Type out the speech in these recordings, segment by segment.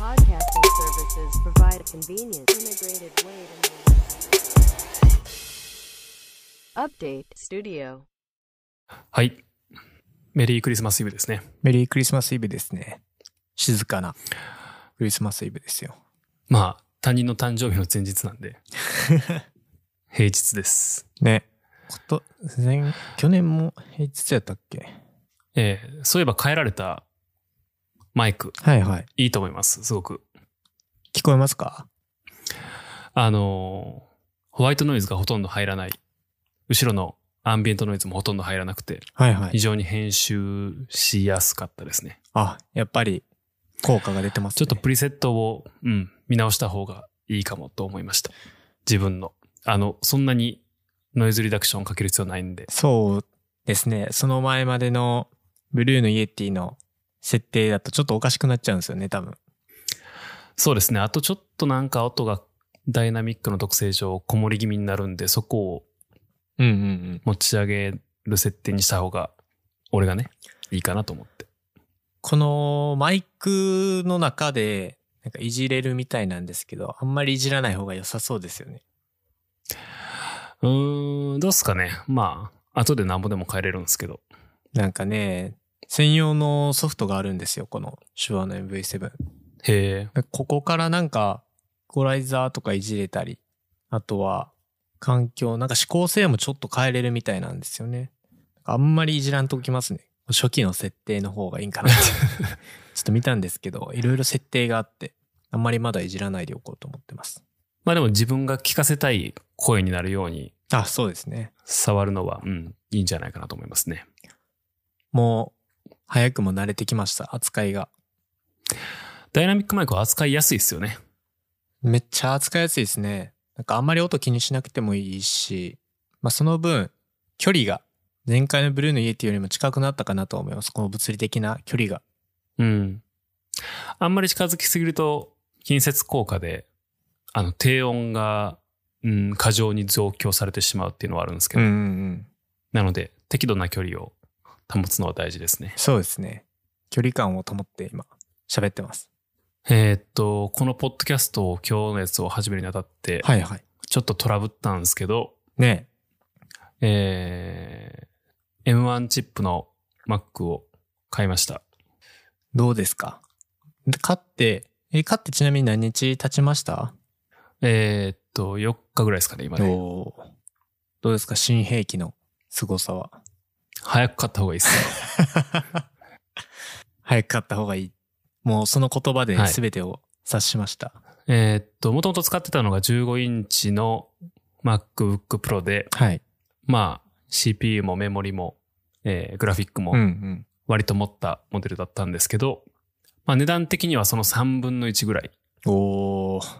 podcasting services provide a convenient, integrated way to Update Studio. はい。メリークリスマスイブですね。メリークリスマスイブですね。静かなクリスマスイブですよ。まあ、他人の誕生日の前日なんで。平日です。ね。こと、前、去年も平日やったっけ？えーそういえば変えられたマイク、はいはい。いいと思います。すごく。聞こえますか？あのーホワイトノイズがほとんど入らない。後ろのアンビエントノイズもほとんど入らなくて、はいはい。非常に編集しやすかったですね。あ、やっぱり効果が出てますね。ちょっとプリセットを、うん、見直した方がいいかもと思いました。自分の。あの、そんなにノイズリダクションかける必要ないんで。そうですね。その前までのブルーのイエティの設定だとちょっとおかしくなっちゃうんですよね、多分。そうですね。あとちょっとなんか音がダイナミックの特性上こもり気味になるんで、そこをうんうんうん。持ち上げる設定にした方が、俺がね、いいかなと思って。このマイクの中でなんかいじれるみたいなんですけど、あんまりいじらない方が良さそうですよね。うーん、どうっすかね。まあ、後でなんぼでも変えれるんですけど。なんかね、専用のソフトがあるんですよ、この手話の MV7。へえ。ここからなんか、ゴライザーとかいじれたり、あとは環境、なんか指向性もちょっと変えれるみたいなんですよね。あんまりいじらんときますね。初期の設定の方がいいんかなって。ちょっと見たんですけど、いろいろ設定があって、あんまりまだいじらないでおこうと思ってます。まあでも自分が聞かせたい声になるようにあ、そうですね。触るのは、うん、いいんじゃないかなと思いますね。もう、早くも慣れてきました、扱いが。ダイナミックマイクは扱いやすいですよね。めっちゃ扱いやすいですね。なんかあんまり音気にしなくてもいいし、まあその分、距離が前回のブルーのイエティよりも近くなったかなと思います。この物理的な距離が。うん。あんまり近づきすぎると、近接効果で、あの、低音が、うん、過剰に増強されてしまうっていうのはあるんですけど、うんうんうん。なので、適度な距離を保つのは大事ですね。そうですね。距離感を保って今、喋ってます。えーっと、このポッドキャストを今日のやつを始めるにあたって、はいはい。ちょっとトラブったんですけど、ねえー、M1 チップの Mac を買いました。どうですか？で買って、え、買ってちなみに何日経ちました？えーっと、4日ぐらいですかね、今ね。どうですか？新兵器の凄さは。早く買った方がいいですね。早く買った方がいい。もうその言葉ではい全てを察しました。えーっと、もともと使ってたのが15インチの MacBook Pro で、はい。まあ、CPU もメモリも、えーグラフィックもうんうん。割と持ったモデルだったんですけど、まあ値段的にはその3分の1ぐらい、おー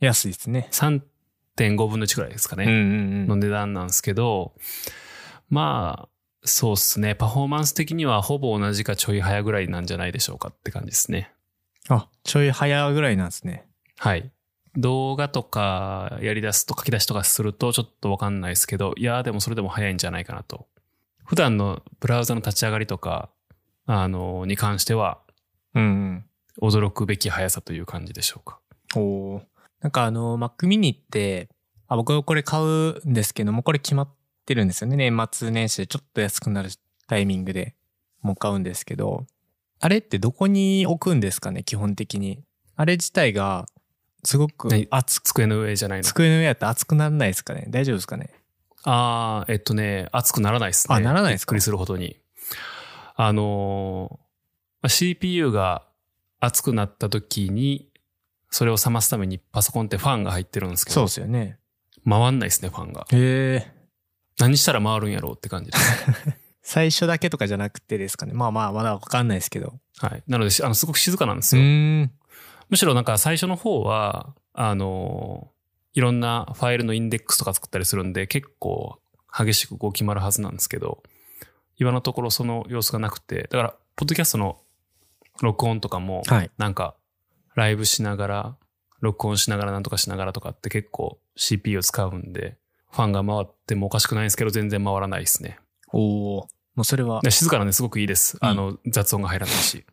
安いですね。3.5分の1ぐらいですかね。うんうんうん。の値段なんですけど、まあ、そうっすね。パフォーマンス的にはほぼ同じかちょい早ぐらいなんじゃないでしょうかって感じですね。あ、ちょい早ぐらいなんですね。はい。動画とかやり出すと書き出しとかするとちょっとわかんないですけど、いやーでもそれでも早いんじゃないかなと。普段のブラウザの立ち上がりとか、あの、に関してはうん驚くべき速さという感じでしょうか。うん。おーなんかあの、Mac mini って、あ、僕これ買うんですけども、これ決まってるんですよね。年末年始でちょっと安くなるタイミングでもう買うんですけど、あれってどこに置くんですかね、基本的に。あれ自体が、すごく何熱く、机の上じゃないの。机の上やったら熱くならないですかね大丈夫ですかねああ、えっとね、熱くならないですね。あならないですかびっくりするほどに。あのーまあ CPU が熱くなった時に、それを冷ますためにパソコンってファンが入ってるんですけど、そうですよね。回んないですね、ファンが。へえ。何したら回るんやろうって感じです。最初だけとかじゃなくてですかね。まあまあ、まだわかんないですけど。はい。なので、しあの、すごく静かなんですうよ。むしろなんか最初の方は、あのーいろんなファイルのインデックスとか作ったりするんで、結構激しくこう決まるはずなんですけど、今のところその様子がなくて、だから、ポッドキャストの録音とかも、はい。なんか、ライブしながら、録音しながらなんとかしながらとかって結構 CPU を使うんで、ファンが回ってもおかしくないんですけど、全然回らないですね。おお。もうそれはで静かなんですごくいいです。いいあの、雑音が入らないし。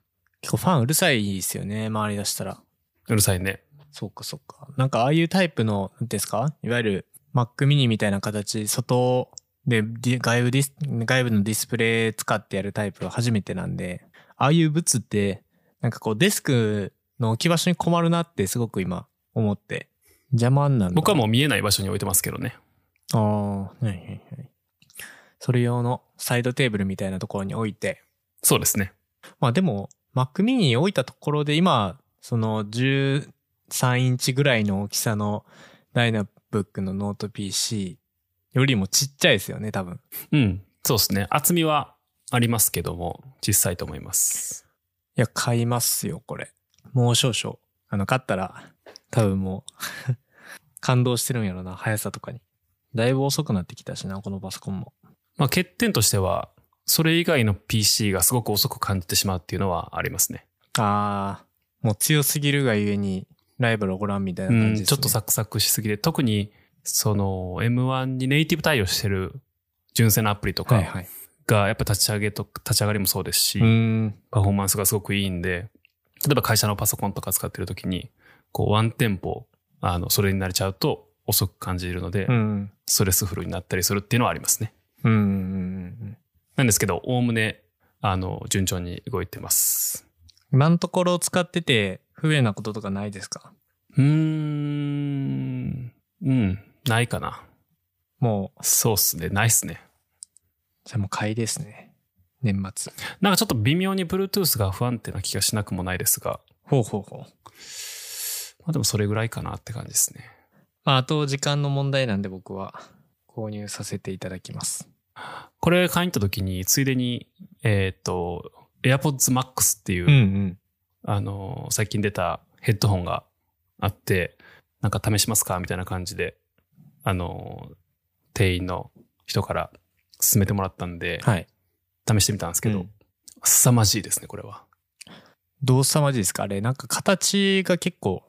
結構ファンうるさいですよね。回り出したら。うるさいね。そうかそうか。なんかああいうタイプの、なんですか？いわゆる Mac mini みたいな形、外で外部ディス、外部のディスプレイ使ってやるタイプは初めてなんで、ああいう物って、なんかこうデスクの置き場所に困るなってすごく今思って、邪魔になるの僕はもう見えない場所に置いてますけどね。ああ、はいはいはい。それ用のサイドテーブルみたいなところに置いて、そうですね。まあでも、Mac mini に置いたところで今、その13インチぐらいの大きさのダイナブックのノート PC よりもちっちゃいですよね、多分。うん。そうですね。厚みはありますけども、小さいと思います。いや、買いますよ、これ。もう少々。あの、買ったら、多分もう、感動してるんやろな、速さとかに。だいぶ遅くなってきたしな、このパソコンも。まあ欠点としては、それ以外の PC がすごく遅く感じてしまうっていうのはありますね。あー、もう強すぎるがゆえに、ライバルをご覧みたいなうん、感じです、ねちょっとサクサクしすぎて、特に、その M1 にネイティブ対応してる純正のアプリとか。が、やっぱ立ち上げと、立ち上がりもそうですし。パフォーマンスがすごくいいんで、例えば会社のパソコンとか使ってる時に、こうワンテンポ、あの、それになれちゃうと遅く感じるので、うん。ストレスフルになったりするっていうのはありますね。うん。なんですけど、おおむね、あの、順調に動いてます。今のところ使ってて不便なこととかないですか？うーん、うん、ないかな。もう、そうっすね、ないっすね。じゃあもう買いですね。年末。なんかちょっと微妙に Bluetooth が不安定な気がしなくもないですが、ほうほうほう。まあでもそれぐらいかなって感じですね。まあ、あと時間の問題なんで僕は購入させていただきます。これ買いに行った時に、ついでに、えっ、と、AirPods Max っていう、うんうん。あの、最近出たヘッドホンがあって、なんか試しますか？みたいな感じで、あの、店員の人から勧めてもらったんで、はい。試してみたんですけど、うん凄まじいですね、これは。どうさまじいですか？あれ、なんか形が結構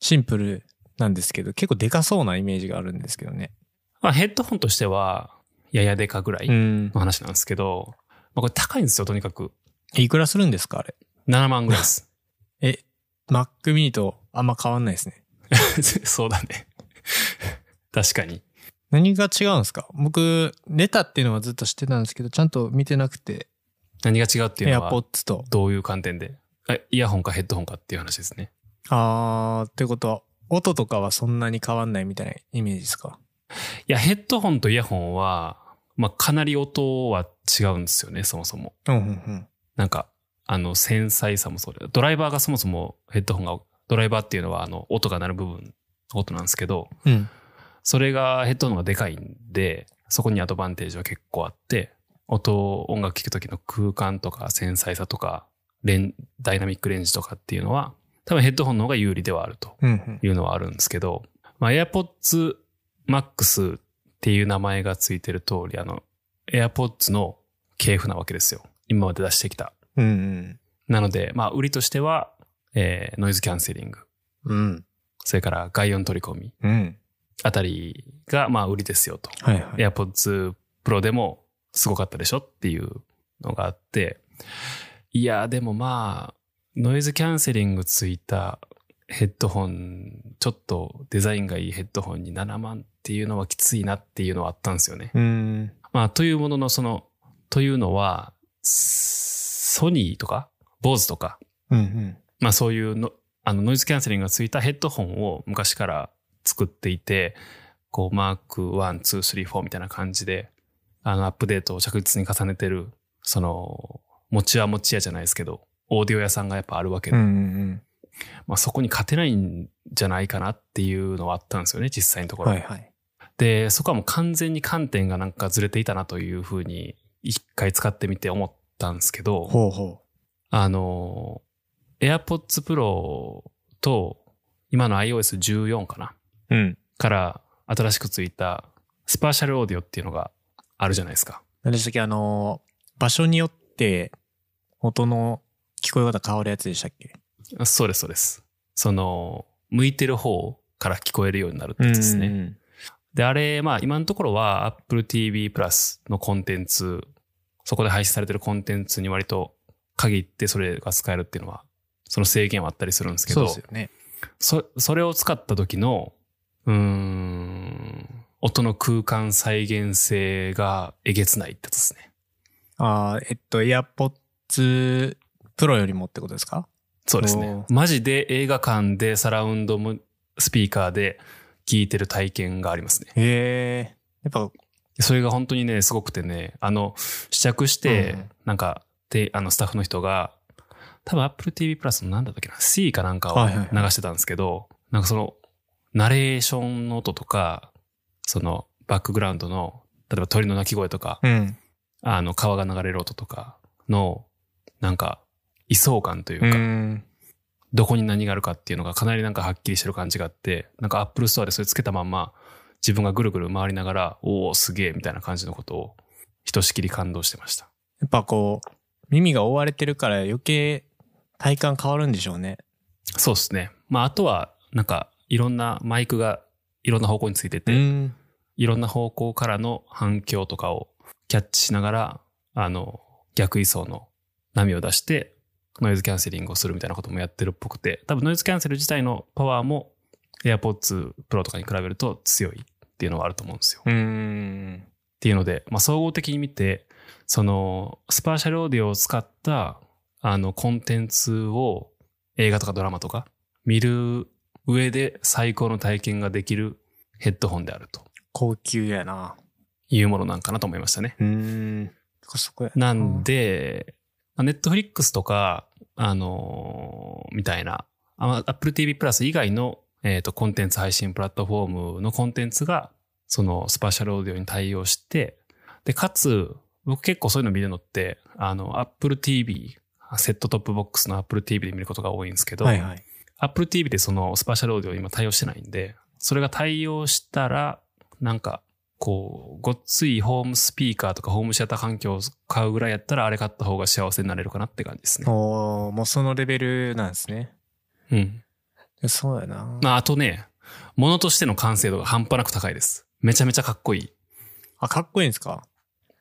シンプルなんですけど、結構でかそうなイメージがあるんですけどね。まあ、ヘッドホンとしては、ややでかぐらいうん。の話なんですけど、まあ、これ高いんですよ、とにかく。いくらするんですかあれ？7万ぐらいです。え、Mac mini とあんま変わんないですね。そうだね。確かに。何が違うんですか？僕、ネタっていうのはずっと知ってたんですけど、ちゃんと見てなくて、何が違うっていうのは、AirPods と。どういう観点で？あイヤホンかヘッドホンかっていう話ですね。あー、ってことは、音とかはそんなに変わんないみたいなイメージですか？いや、ヘッドホンとイヤホンは、まあ、かなり音は違うんですよね、そもそも。うんうんうん。なんか、あの、繊細さもそうで、ドライバーがそもそもヘッドホンが、ドライバーっていうのは、あの、音が鳴る部分のことなんですけど、うん。それがヘッドホンがでかいんで、そこにアドバンテージは結構あって、音、音楽聴く時の空間とか繊細さとか、レン、ダイナミックレンジとかっていうのは、多分ヘッドホンの方が有利ではあるとうんうん。いうのはあるんですけど、まあ、AirPods Max っていう名前がついてる通り、あの、AirPods の系譜なわけですよ。今まで出してきた。うんうん。なので、まあ、売りとしては、えーノイズキャンセリング、うん。それから外音取り込みうん。あたりが、まあ、売りですよと。はいはい。AirPods Pro でもすごかったでしょっていうのがあって、いや、でもまあ、ノイズキャンセリングついたヘッドホン、ちょっとデザインがいいヘッドホンに7万っていうのはきついなっていうのはあったんですよね。うん。まあ、というものの、その、というのは、ソニーとか、ボーズとか、うんうん。まあそういうの、あのノイズキャンセリングがついたヘッドホンを昔から作っていて、こうマーク1、2、3、4みたいな感じで、あのアップデートを着実に重ねてる、その、持ちは持ち屋じゃないですけど、オーディオ屋さんがやっぱあるわけで、うんうんまあそこに勝てないんじゃないかなっていうのはあったんですよね、実際のとこうん。ろ。はいはい。で、そこはもう完全に観点がなんかずれていたなというふうに、一回使ってみて思ったんですけど、ほうほあの、AirPods Pro と今の iOS14 かな？う。うん。から新しくついたスパーシャルオーディオっていうのがあるじゃないですか。何でしたっけ？あの、場所によって音の聞こえ方変わるやつでしたっけ？そうです、そうです。その、向いてる方から聞こえるようになるってやつですね。ね。で、あれ、まあ今のところは Apple TV Plus のコンテンツ、そこで配信されてるコンテンツに割と限ってそれが使えるっていうのは、その制限はあったりすするんですけど、そうですよね。そ、それを使った時の、うーん、音の空間再現性がえげつないってやつですね。ああ、えっと、AirPods Pro よりもってことですか？そうですねお。マジで映画館でサラウンドもスピーカーで聞いてる体験がありますね。へえ。やっぱ、それが本当にね、すごくてね、あの、試着して、うんなんか、で、あの、スタッフの人が、多分 Apple TV プラスのなんだったっけな、C かなんかを流してたんですけど、なんかその、ナレーションの音とか、その、バックグラウンドの、例えば鳥の鳴き声とか、うん。あの、川が流れる音とかの、なんか、位相感といううか、ん。どこに何があるかっていうのがかなりなんかはっきりしてる感じがあって、なんか Apple Store でそれつけたまんま、自分がぐるぐる回りながら、おおすげえみたいな感じのことを、ひとしきり感動してました。やっぱこう、耳が覆われてるから余計体感変わるんでしょうね。そうですね。まあ、あとは、なんか、いろんなマイクがいろんな方向についてて、ん。いろんな方向からの反響とかをキャッチしながら、あの、逆位相の波を出して、ノイズキャンセリングをするみたいなこともやってるっぽくて、多分ノイズキャンセル自体のパワーも AirPods Pro とかに比べると強いっていうのはあると思うんですよ。っうん。ていうので、まあ、総合的に見て、その、スパーシャルオーディオを使った、あの、コンテンツを映画とかドラマとか見る上で最高の体験ができるヘッドホンであると高級やな。いうものなんかなと思いましたね。うん。そこやなんで、ネットフリックスとか、あのーみたいな、あ Apple TV プラス以外の、えっ、と、コンテンツ配信プラットフォームのコンテンツが、その Spatial Audio に対応して、で、かつ、僕結構そういうの見るのって、あの、Apple TV、セットトップボックスの Apple TV で見ることが多いんですけど、はいはい。Apple TV でその Spatial Audio 今対応してないんで、それが対応したら、なんか、こう、ごっついホームスピーカーとかホームシアター環境を買うぐらいやったら、あれ買った方が幸せになれるかなって感じですね。おーもうそのレベルなんですね。うん。そうやな。まあ、あとね、物としての完成度が半端なく高いです。めちゃめちゃかっこいい。あ、かっこいいんですか？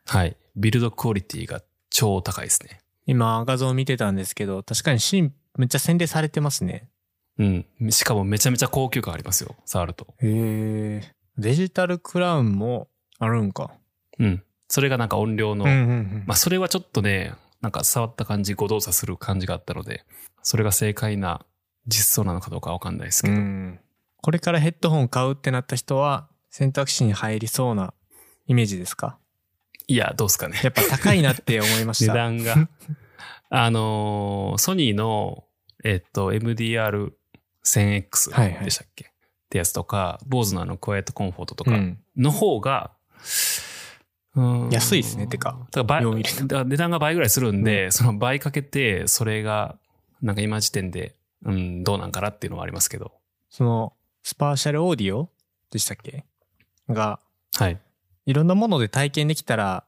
はい。ビルドクオリティが超高いですね。今画像見てたんですけど、確かにシーンめっちゃ洗練されてますね。うん。しかもめちゃめちゃ高級感ありますよ。触ると。へえ。デジタルクラウンもあるんか。うん。それがなんか音量の、うんうんうん。まあ、それはちょっとね、なんか触った感じ、誤動作する感じがあったので、それが正解な実装なのかどうかわかんないですけど。うん。これからヘッドホン買うってなった人は選択肢に入りそうなイメージですか？いや、どうですかね。やっぱ高いなって思いまし値た。段が。あのーソニーの、えっと、MDR1000X はいはいでしたっけ、ってやつとか、BOSE のあの、クワイエットコンフォートとかうん。の方が、うん安いですねてかだから倍だから値段が倍ぐらいするんで、その倍かけて、それが、なんか今時点で、うん、どうなんかなっていうのはありますけど。その、 Spatial Audio でしたっけ？が、はい。いろんなもので体験できたら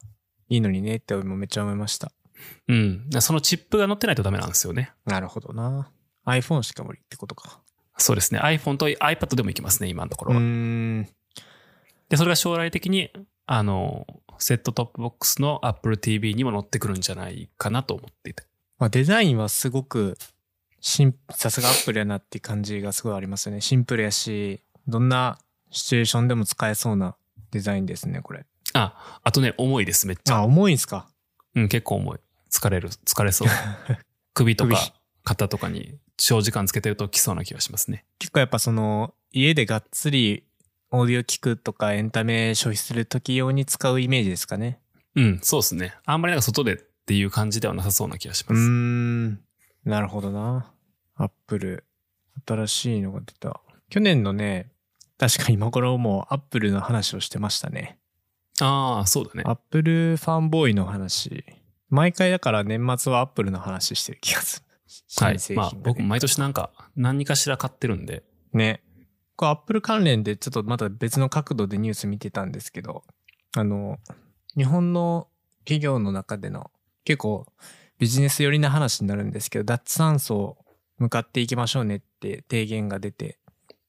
いいのにねってめっちゃ思いました。うん。そのチップが乗ってないとダメなんですよね。なるほどな。iPhone しか無理ってことか。そうですね。iPhone と iPad でもいけますね、今のところは。ん。で、それが将来的に、あの、セットトップボックスの Apple TV にも乗ってくるんじゃないかなと思っていて。まあ、デザインはすごくさすがアップルやなって感じがすごいありますよね。シンプルやし、どんなシチュエーションでも使えそうなデザインですね、これ。あ、あとね、重いです、めっちあ、ゃ。重いんすか？うん、結構重い。疲れる、疲れそう。首と首か肩とかに長時間つけてるときそうな気がしますね。結構やっぱその、家でがっつりオーディオ聞くとかエンタメ消費するとき用に使うイメージですかね。うん、そうですね。あんまりなんか外でっていう感じではなさそうな気がしうーます。ん。なるほどな。アップル、新しいのが出た。去年のね、確か今頃もうアップルの話をしてましたね。ああ、そうだね。アップルファンボーイの話。毎回だから年末はアップルの話してる気がする。はいまあ僕毎年なんか何かしら買ってるんで。ね。これアップル関連でちょっとまた別の角度でニュース見てたんですけど、あの、日本の企業の中での結構ビジネス寄りな話になるんですけど、脱炭素向かっていきましょうねって提言が出て、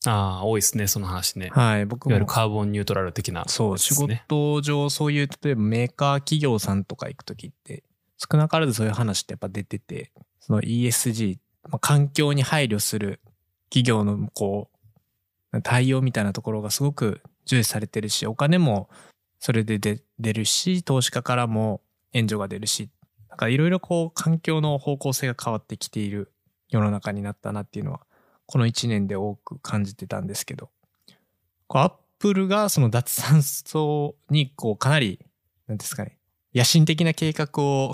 ああ、多いですね、その話ね。いはい、僕もわゆるカーボンニュートラル的な、そう、仕ね。事上そういう、例えばメーカー企業さんとか行くときって、少なからずそういう話ってやっぱ出てて、その ESG、まあ、環境に配慮する企業のこう、対応みたいなところがすごく重視されてるし、お金もそれで出出るし、投資家からも援助が出るし、なんかいろいろこう環境の方向性が変わってきている世の中になったなっていうのは、この1年で多く感じてたんですけど、こうアップルがその脱炭素にこうかなり、なんですかね、野心的な計画を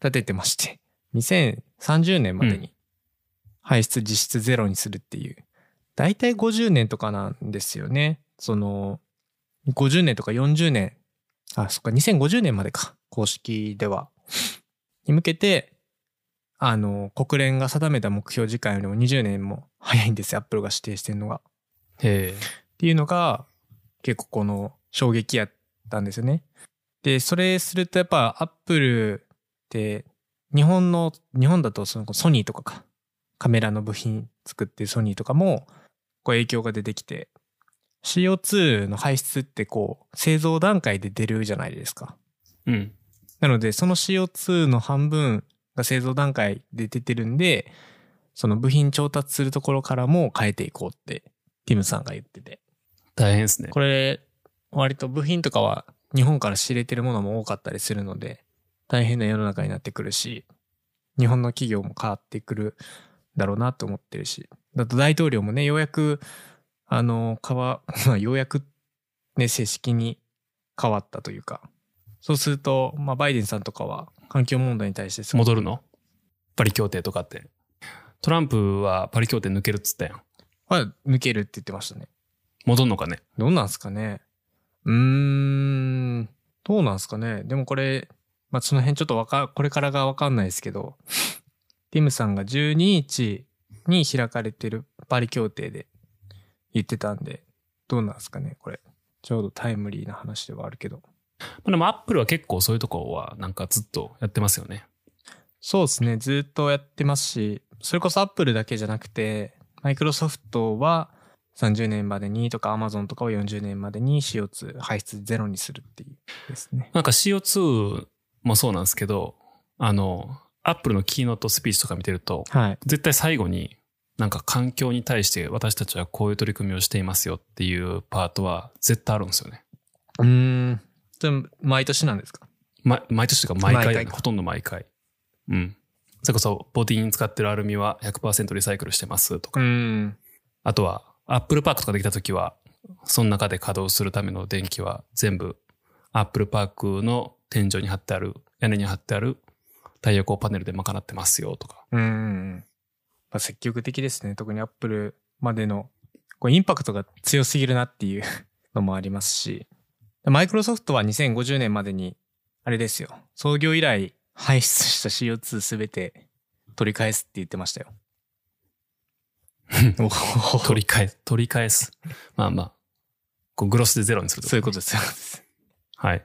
立ててまして、2030年までに排出実質ゼロにするっていう、だいたい50年とかなんですよね。その、50年とか40年、あ、そっか、2050年までか、公式では。に向けて、あの、国連が定めた目標時間よりも20年も早いんですよ、アップルが指定してるのが。へえ。っていうのが結構この衝撃やったんですよね。で、それするとやっぱアップルって日本の、日本だとそのソニーとかか、カメラの部品作ってるソニーとかもこう影響が出てきて、CO2 の排出ってこう製造段階で出るじゃないですか。うん。なのでその CO2 の半分が製造段階で出てるんで、その部品調達するところからも変えていこうってティムさんが言ってて。大変ですね。これ、割と部品とかは日本から仕入れてるものも多かったりするので、大変な世の中になってくるし、日本の企業も変わってくるだろうなと思ってるし、だと大統領もね、ようやく、あの、変わ、まあ、ようやくね、正式に変わったというか、そうすると、まあ、バイデンさんとかは環境問題に対して戻るの？パリ協定とかって。トランプはパリ協定抜けるっつったやん。は抜けるって言ってましたね。戻んのかね？どうなんすかね？うーん、どうなんすかね？でもこれ、まあ、その辺ちょっとわか、これからがわかんないですけど、ティムさんが12日に開かれてるパリ協定で言ってたんで、どうなんすかねこれ。ちょうどタイムリーな話ではあるけど。まあでもアップルは結構そういうとこはなんかずっとやってますよね。そうですね。ずっとやってますし、それこそアップルだけじゃなくて、マイクロソフトは30年までにとか、アマゾンとかは40年までに CO2 排出ゼロにするっていうですね。なんか CO2 もそうなんですけど、あの、アップルのキーノートスピーチとか見てると、はい。絶対最後になんか環境に対して私たちはこういう取り組みをしていますよっていうパートは絶対あるんですよね。うーん。でも毎年なんですか？ま、毎年というか毎回ほとんど毎回。うん。それこそボディに使ってるアルミは100%リサイクルしてますとか。ん。あとは、アップルパークとかできた時は、その中で稼働するための電気は全部、アップルパークの天井に貼ってある、屋根に貼ってある太陽光パネルで賄ってますよとか。うん。まあ、積極的ですね。特にアップルまでの、こうインパクトが強すぎるなっていう のもありますし、マイクロソフトは2050年までに、あれですよ。創業以来排出した CO2 すべて取り返すって言ってましたよ。取り返す、取り返す。まあまあ、こうグロスでゼロにするそういうことです。はい。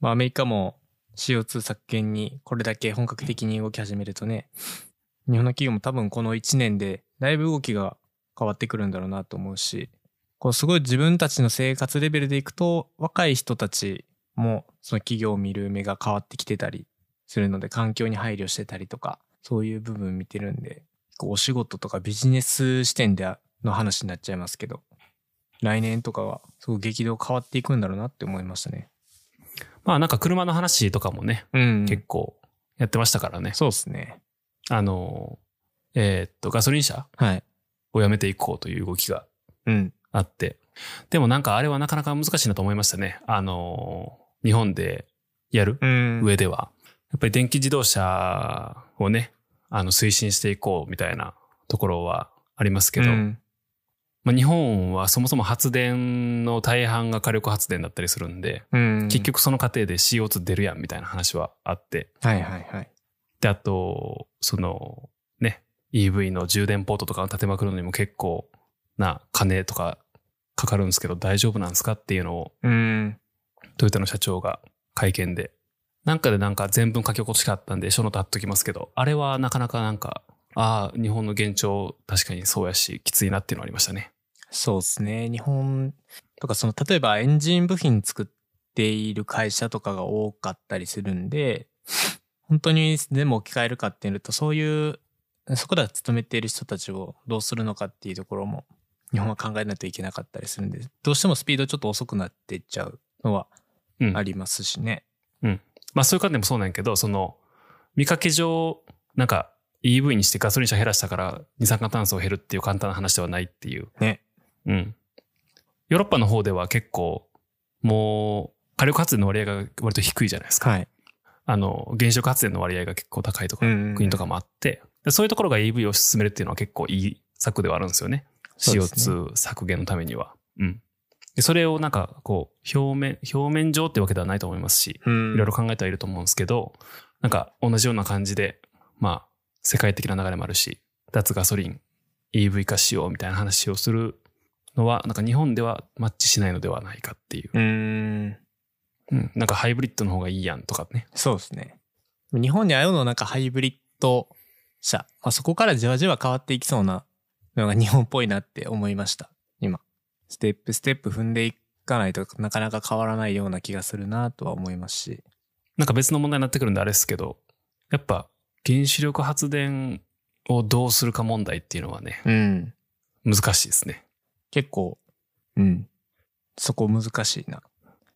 まあアメリカも CO2 削減にこれだけ本格的に動き始めるとね、日本の企業も多分この1年でだいぶ動きが変わってくるんだろうなと思うし、こうすごい自分たちの生活レベルでいくと若い人たちもその企業を見る目が変わってきてたりするので環境に配慮してたりとかそういう部分見てるんで、こうお仕事とかビジネス視点での話になっちゃいますけど、来年とかはすごい激動変わっていくんだろうなって思いましたね。まあなんか車の話とかもね、うん結構やってましたからね。そうですね。あの、えーっと、ガソリン車はい。をやめていこうという動きがうん。あって。でもなんかあれはなかなか難しいなと思いましたね。あの、日本でやるうん上では。やっぱり電気自動車をね、あの推進していこうみたいなところはありますけど、うんまあ、日本はそもそも発電の大半が火力発電だったりするんで、うん。結。局その過程で CO2 出るやんみたいな話はあって。はいはいはい。で、あと、その、ね、EV の充電ポートとかを立てまくるのにも結構な金とかかかるんですけど大丈夫なんですかっていうのをうん。トヨタの社長が会見で。なんかでなんか全文書き起こしかったんで、書のと貼っときますけど、あれはなかなかなんか、ああ、日本の現状確かにそうやし、きついなっていうのはありましたね。そうですね。日本とか、その、例えばエンジン部品作っている会社とかが多かったりするんで、本当に全部置き換えるかっていうと、そういうそこでは勤めている人たちをどうするのかっていうところも日本は考えないといけなかったりするんで、どうしてもスピードちょっと遅くなっていっちゃうのはうんありますしね。まあそういう観点もそうなんやけど、その、見かけ上、なんか EV にしてガソリン車減らしたから二酸化炭素を減るっていう簡単な話ではないっていう。ね。うん。ヨーロッパの方では結構、もう、火力発電の割合が割と低いじゃないですか。はい。あの、原子力発電の割合が結構高いとか、国とかもあって、でそういうところが EV を進めるっていうのは結構いい策ではあるんですよね。ね CO2 削減のためには。うん。でそれをなんか、こう、表面、表面上ってわけではないと思いますし、うんいろいろ考えてはいると思うんですけど、なんか同じような感じで、まあ、世界的な流れもあるし、脱ガソリン、EV 化しようみたいな話をするのは、なんか日本ではマッチしないのではないかっていう。うーん。うん。なんかハイブリッドの方がいいやんとかね。そうですね。日本に合うのはなんかハイブリッド車。まあ、そこからじわじわ変わっていきそうなのが日本っぽいなって思いました。今。ステップステップ踏んでいかないとなかなか変わらないような気がするなとは思いますし。なんか別の問題になってくるんであれですけど、やっぱ原子力発電をどうするか問題っていうのはね、うん。難しいですね。結構、うん。そこ難しいな。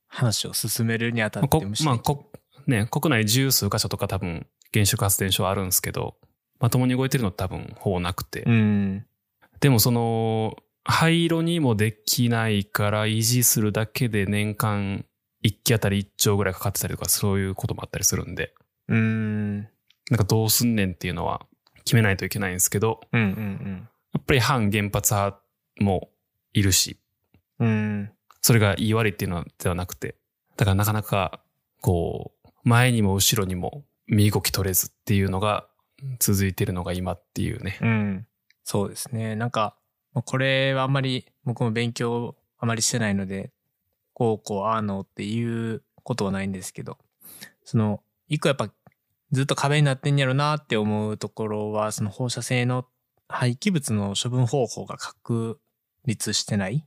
話を進めるにあたってまあこね、国内十数箇所とか多分原子力発電所はあるんですけど、まともに動いてるの多分ほぼなくて。うん。でもその、廃炉にもできないから維持するだけで年間1機あたり1兆ぐらいかかってたりとかそういうこともあったりするんで、うん。なんかどうすんねんっていうのは決めないといけないんですけど、うんうんやっぱり反原発派もいるし、うん。それが言い悪いっていうのではなくて、だからなかなか、こう、前にも後ろにも身動き取れずっていうのが続いてるのが今っていうね。うん。そうですね。なんか、これはあんまり僕も勉強あまりしてないので、こうこうああのっていうことはないんですけど、その、一個やっぱずっと壁になってんやろなって思うところは、その放射性の廃棄物の処分方法が確立してない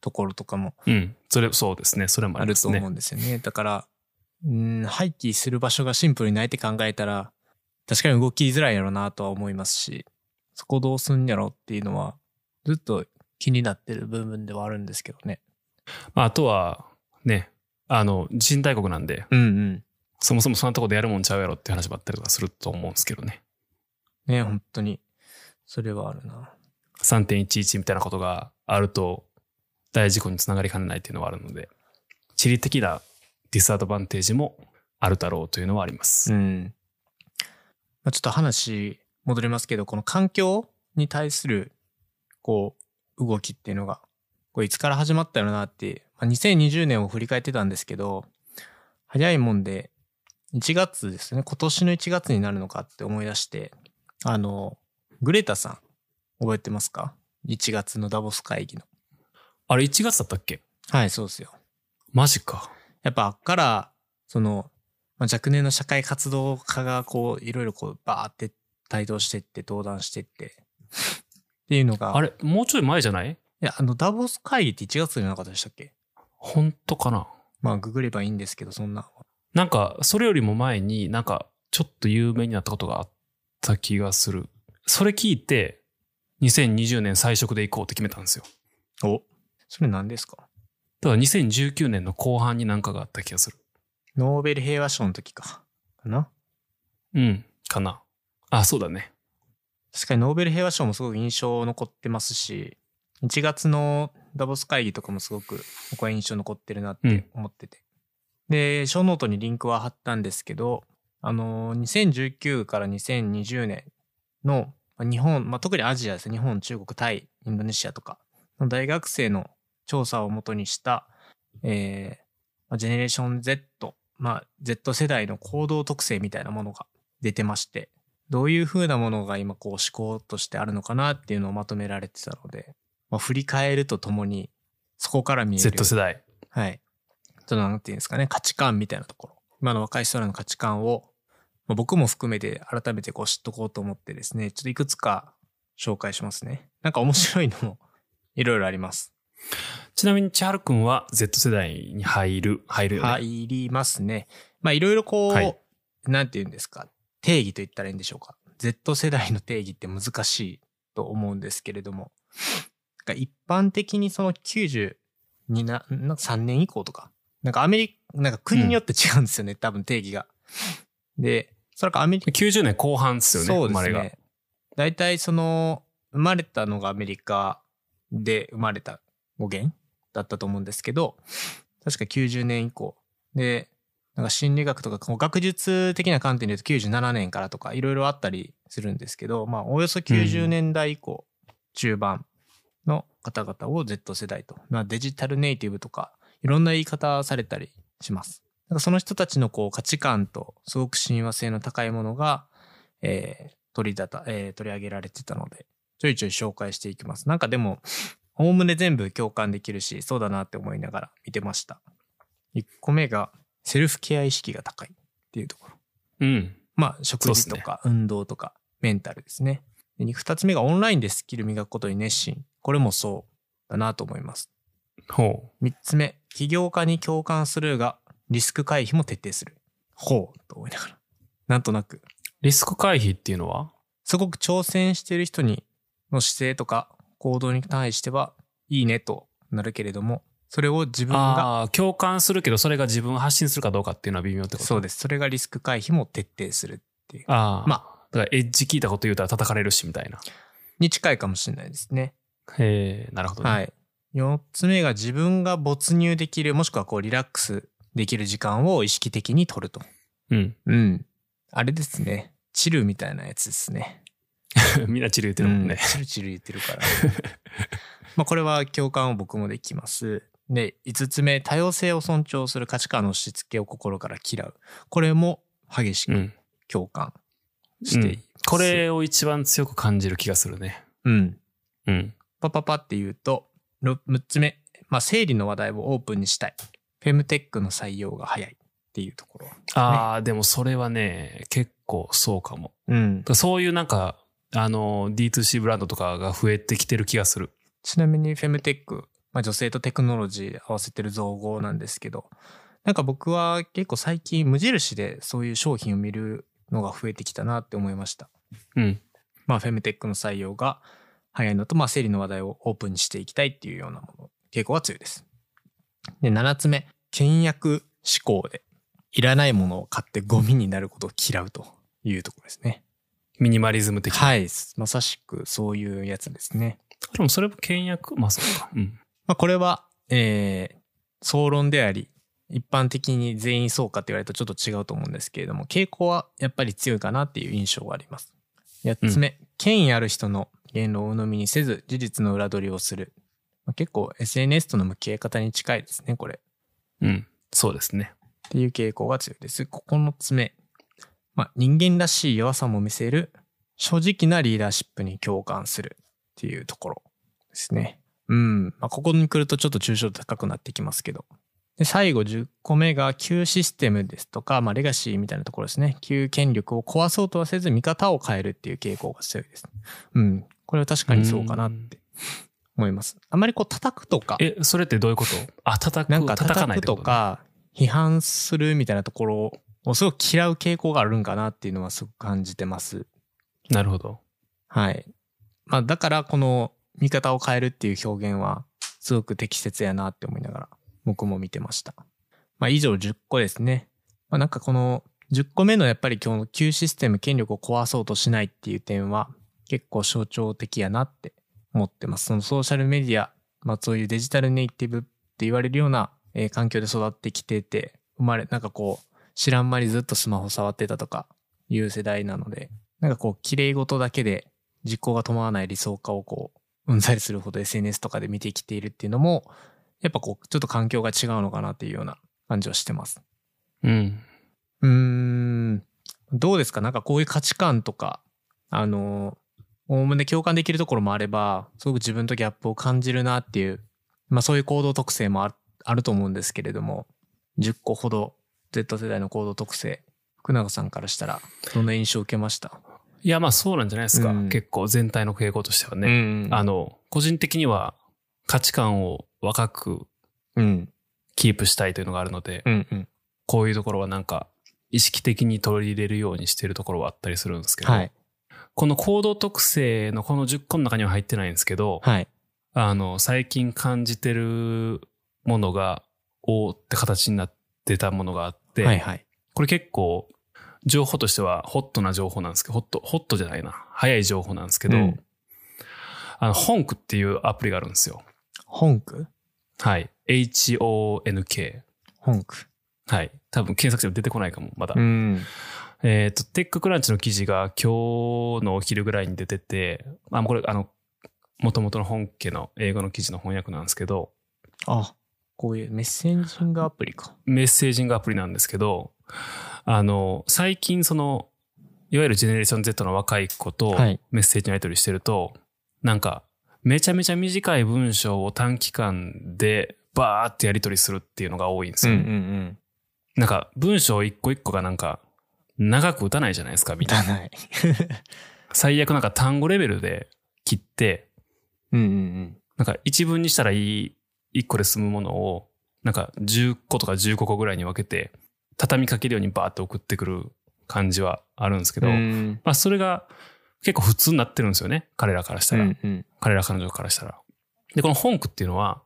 ところとかもうん。それ、そうですね。それもあ。ると思うんですよね。だから、うん、廃棄する場所がシンプルにないって考えたら、確かに動きづらいやろなとは思いますし、そこどうすんやろっていうのは、ずっと気になってる部分ではあるんですけどね。まあ、あとは、ね、あの、地震大国なんで、うんうん。そもそもそんなとこでやるもんちゃうやろって話ばったりとかすると思うんですけどね。ね、本当に。それはあるな。3.11みたいなことがあると、大事故につながりかねないっていうのはあるので、地理的なディスアドバンテージもあるだろうというのはあります。うん。まあ、ちょっと話戻りますけど、この環境に対する、こう、動きっていうのが、これいつから始まったのなって、まあ、2020年を振り返ってたんですけど、早いもんで、1月ですね、今年の1月になるのかって思い出して、あの、グレタさん、覚えてますか ?1 月のダボス会議の。あれ1月だったっけ？はい、そうですよ。マジか。やっぱあっから、その、まあ、若年の社会活動家がこう、いろいろこう、バーって帯同してって、登壇してって、っていうのが、あれもうちょい前じゃない？いや、あの、ダボス会議って1月じゃなかったでしたっけ？本当かな？まあ、ググればいいんですけど、そんな。なんか、それよりも前になんか、ちょっと有名になったことがあった気がする。それ聞いて、2020年最速で行こうって決めたんですよ。おそれ何ですか？だから2019年の後半になんかがあった気がする。ノーベル平和賞の時か。かな？うん、かな。あ、そうだね。確かにノーベル平和賞もすごく印象残ってますし、1月のダボス会議とかもすごく僕は印象残ってるなって思ってて。で、ショーノートにリンクは貼ったんですけど、あの、2019から2020年のまあ日本、まあ、特にアジアですね。日本、中国、タイ、インドネシアとかの大学生の調査をもとにした、えーまあジェネレーション Z、まあ、Z 世代の行動特性みたいなものが出てまして、どういう風なものが今こう思考としてあるのかなっていうのをまとめられてたので、まあ、振り返るとともに、そこから見える。Z 世代。はい。そのなんていうんですかね、価値観みたいなところ。今の若い人らの価値観を、まあ、僕も含めて改めてこう知っとこうと思ってですね、ちょっといくつか紹介しますね。なんか面白いのもいろいろあります。ちなみに千春くんは Z 世代に入る、入るよね。入りますね。まあいろいろこう、はいなんていうんですか、定義と言ったらいいんでしょうか？Z 世代の定義って難しいと思うんですけれども、一般的にその92な、なんか3年以降とか、なんかアメリカ、なんか国によって違うんですよね、多分定義が。で、それかアメリカ、90年後半ですよね、そうで生ますれが。ね。大体その、生まれたのがアメリカで生まれた語源だったと思うんですけど、確か90年以降。で、なんか心理学とか学術的な観点で言うと97年からとかいろいろあったりするんですけど、まあおよそ90年代以降、中盤の方々を Z 世代と、まあデジタルネイティブとかいろんな言い方されたりします。なんかその人たちのこう価値観とすごく親和性の高いものが、えー取りだた、えー取り上げられてたので、ちょいちょい紹介していきます。なんかでも、おおむね全部共感できるし、そうだなって思いながら見てました。1個目が、セルフケア意識が高いっていうところ。うん。まあ、食事とか運動とかメンタルですね。で2つ目がオンラインでスキル磨くことに熱心。これもそうだなと思います。ほ3つ目、起業家に共感するが、リスク回避も徹底する。ほうと思いながら。なんとなく、う。リスク回避っていうのは？すごく挑戦している人にの姿勢とか行動に対してはいいねとなるけれども、それを自分が、ああー、共感するけど、それが自分を発信するかどうかっていうのは微妙ってこと？そうです。それがリスク回避も徹底するっていう。ああ。まあ。だからエッジ聞いたこと言うたら叩かれるし、みたいな。に近いかもしれないですね。へえ、なるほどね。はい。四つ目が自分が没入できる、もしくはこうリラックスできる時間を意識的に取ると。うん。うん。あれですね。チルみたいなやつですね。みんなチル言ってるもんねう。チルチル言ってるから。まあこれは共感を僕もできます。で、5つ目、多様性を尊重する価値観の押し付けを心から嫌う。これも激しくうん。共感しています。これを一番強く感じる気がするね。うん。うん。パパパって言うと、6つ目、まあ生理の話題をオープンにしたい。フェムテックの採用が早いっていうところ。ああ、でもそれはね、結構そうかも。うん。そういうなんか、あの、D2C ブランドとかが増えてきてる気がする。ちなみにフェムテック、まあ、女性とテクノロジー合わせてる造語なんですけど、なんか僕は結構最近無印でそういう商品を見るのが増えてきたなって思いました。うん。まあフェムテックの採用が早いのと、まあ生理の話題をオープンにしていきたいっていうようなもの、傾向が強いです。で、7つ目、倹約思考で、いらないものを買ってゴミになることを嫌うというところですね。ミニマリズム的な。はい。まさしくそういうやつですね。でもそれも倹約？まあそうか。うん。まあ、これは、えー、総論であり、一般的に全員そうかって言われるとちょっと違うと思うんですけれども、傾向はやっぱり強いかなっていう印象があります。8つ目、権威ある人の言論を鵜呑みにせず、事実の裏取りをする。まあ、結構 SNS との向き合い方に近いですね、これ。うん。そうですね。っていう傾向が強いです。9つ目。まあ、人間らしい弱さも見せる、正直なリーダーシップに共感するっていうところですね。うん。まあ、ここに来るとちょっと抽象度高くなってきますけど。で、最後10個目が旧システムですとか、まあ、レガシーみたいなところですね。旧権力を壊そうとはせず、見方を変えるっていう傾向が強いです。うん。これは確かにそうかなって思います。あまりこう叩くとか、え、それってどういうこと？あ、叩く、なんか叩かない叩くとか、批判するみたいなところをすごく嫌う傾向があるんかなっていうのはすごく感じてます。なるほど。はい。まあだからこの見方を変えるっていう表現はすごく適切やなって思いながら僕も見てました。まあ以上10個ですね。まあなんかこの10個目のやっぱり今日の旧システム権力を壊そうとしないっていう点は結構象徴的やなって思ってます。そのソーシャルメディア、まあそういうデジタルネイティブって言われるような、えー環境で育ってきてて、生まれ、なんかこう知らん間にずっとスマホ触ってたとかいう世代なので、なんかこう綺麗事だけで実行が伴わない理想化をこう、うんざりするほど SNS とかで見てきているっていうのも、やっぱこう、ちょっと環境が違うのかなっていうような感じはしてます。うん。うーん、どうですか？なんかこういう価値観とか、あの、おおむね共感できるところもあれば、すごく自分とギャップを感じるなっていう、まあそういう行動特性もあるあると思うんですけれども、10個ほど Z 世代の行動特性、福永さんからしたら、どんな印象を受けました？いや、まあそうなんじゃないですか。うん結構全体の傾向としてはね。んあの、個人的には価値観を若くうん、キープしたいというのがあるので、うん、うん。こういうところはなんか意識的に取り入れるようにしてるところはあったりするんですけど、はい。この行動特性のこの10個の中には入ってないんですけど、はい。あの、最近感じてるものが、おーって形になってたものがあって、はいはい。これ結構、情報としてはホットな情報なんですけど、ホット、ホットじゃないな。早い情報なんですけど、うんあの、ホンクっていうアプリがあるんですよ。本区はい。H-O-N-K。本区。はい。多分検索しても出てこないかも、まだ。うん。えっ、と、テッククランチの記事が今日のお昼ぐらいに出てて、あ、これ、あの、元々の本家の英語の記事の翻訳なんですけど、あ、こういうメッセンジングアプリか。メッセージングアプリなんですけど、あの、最近その、いわゆるジェネレーション Z の若い子とはいメッセージのやり取りしてると、なんか、めちゃめちゃ短い文章を短期間でバーってやり取りするっていうのが多いんですよ。ん。なんか、文章一個一個がなんか、長く打たないじゃないですか、みたいな。ない。最悪なんか単語レベルで切って、うんうんうん。なんか一文にしたらいい一個で済むものを、なんか10個とか15個ぐらいに分けて、畳みかけるようにバーって送ってくる感じはあるんですけど、うんまあそれが結構普通になってるんですよね。彼らからしたら。うんうん。彼ら彼女からしたら。で、この本句っていうのは、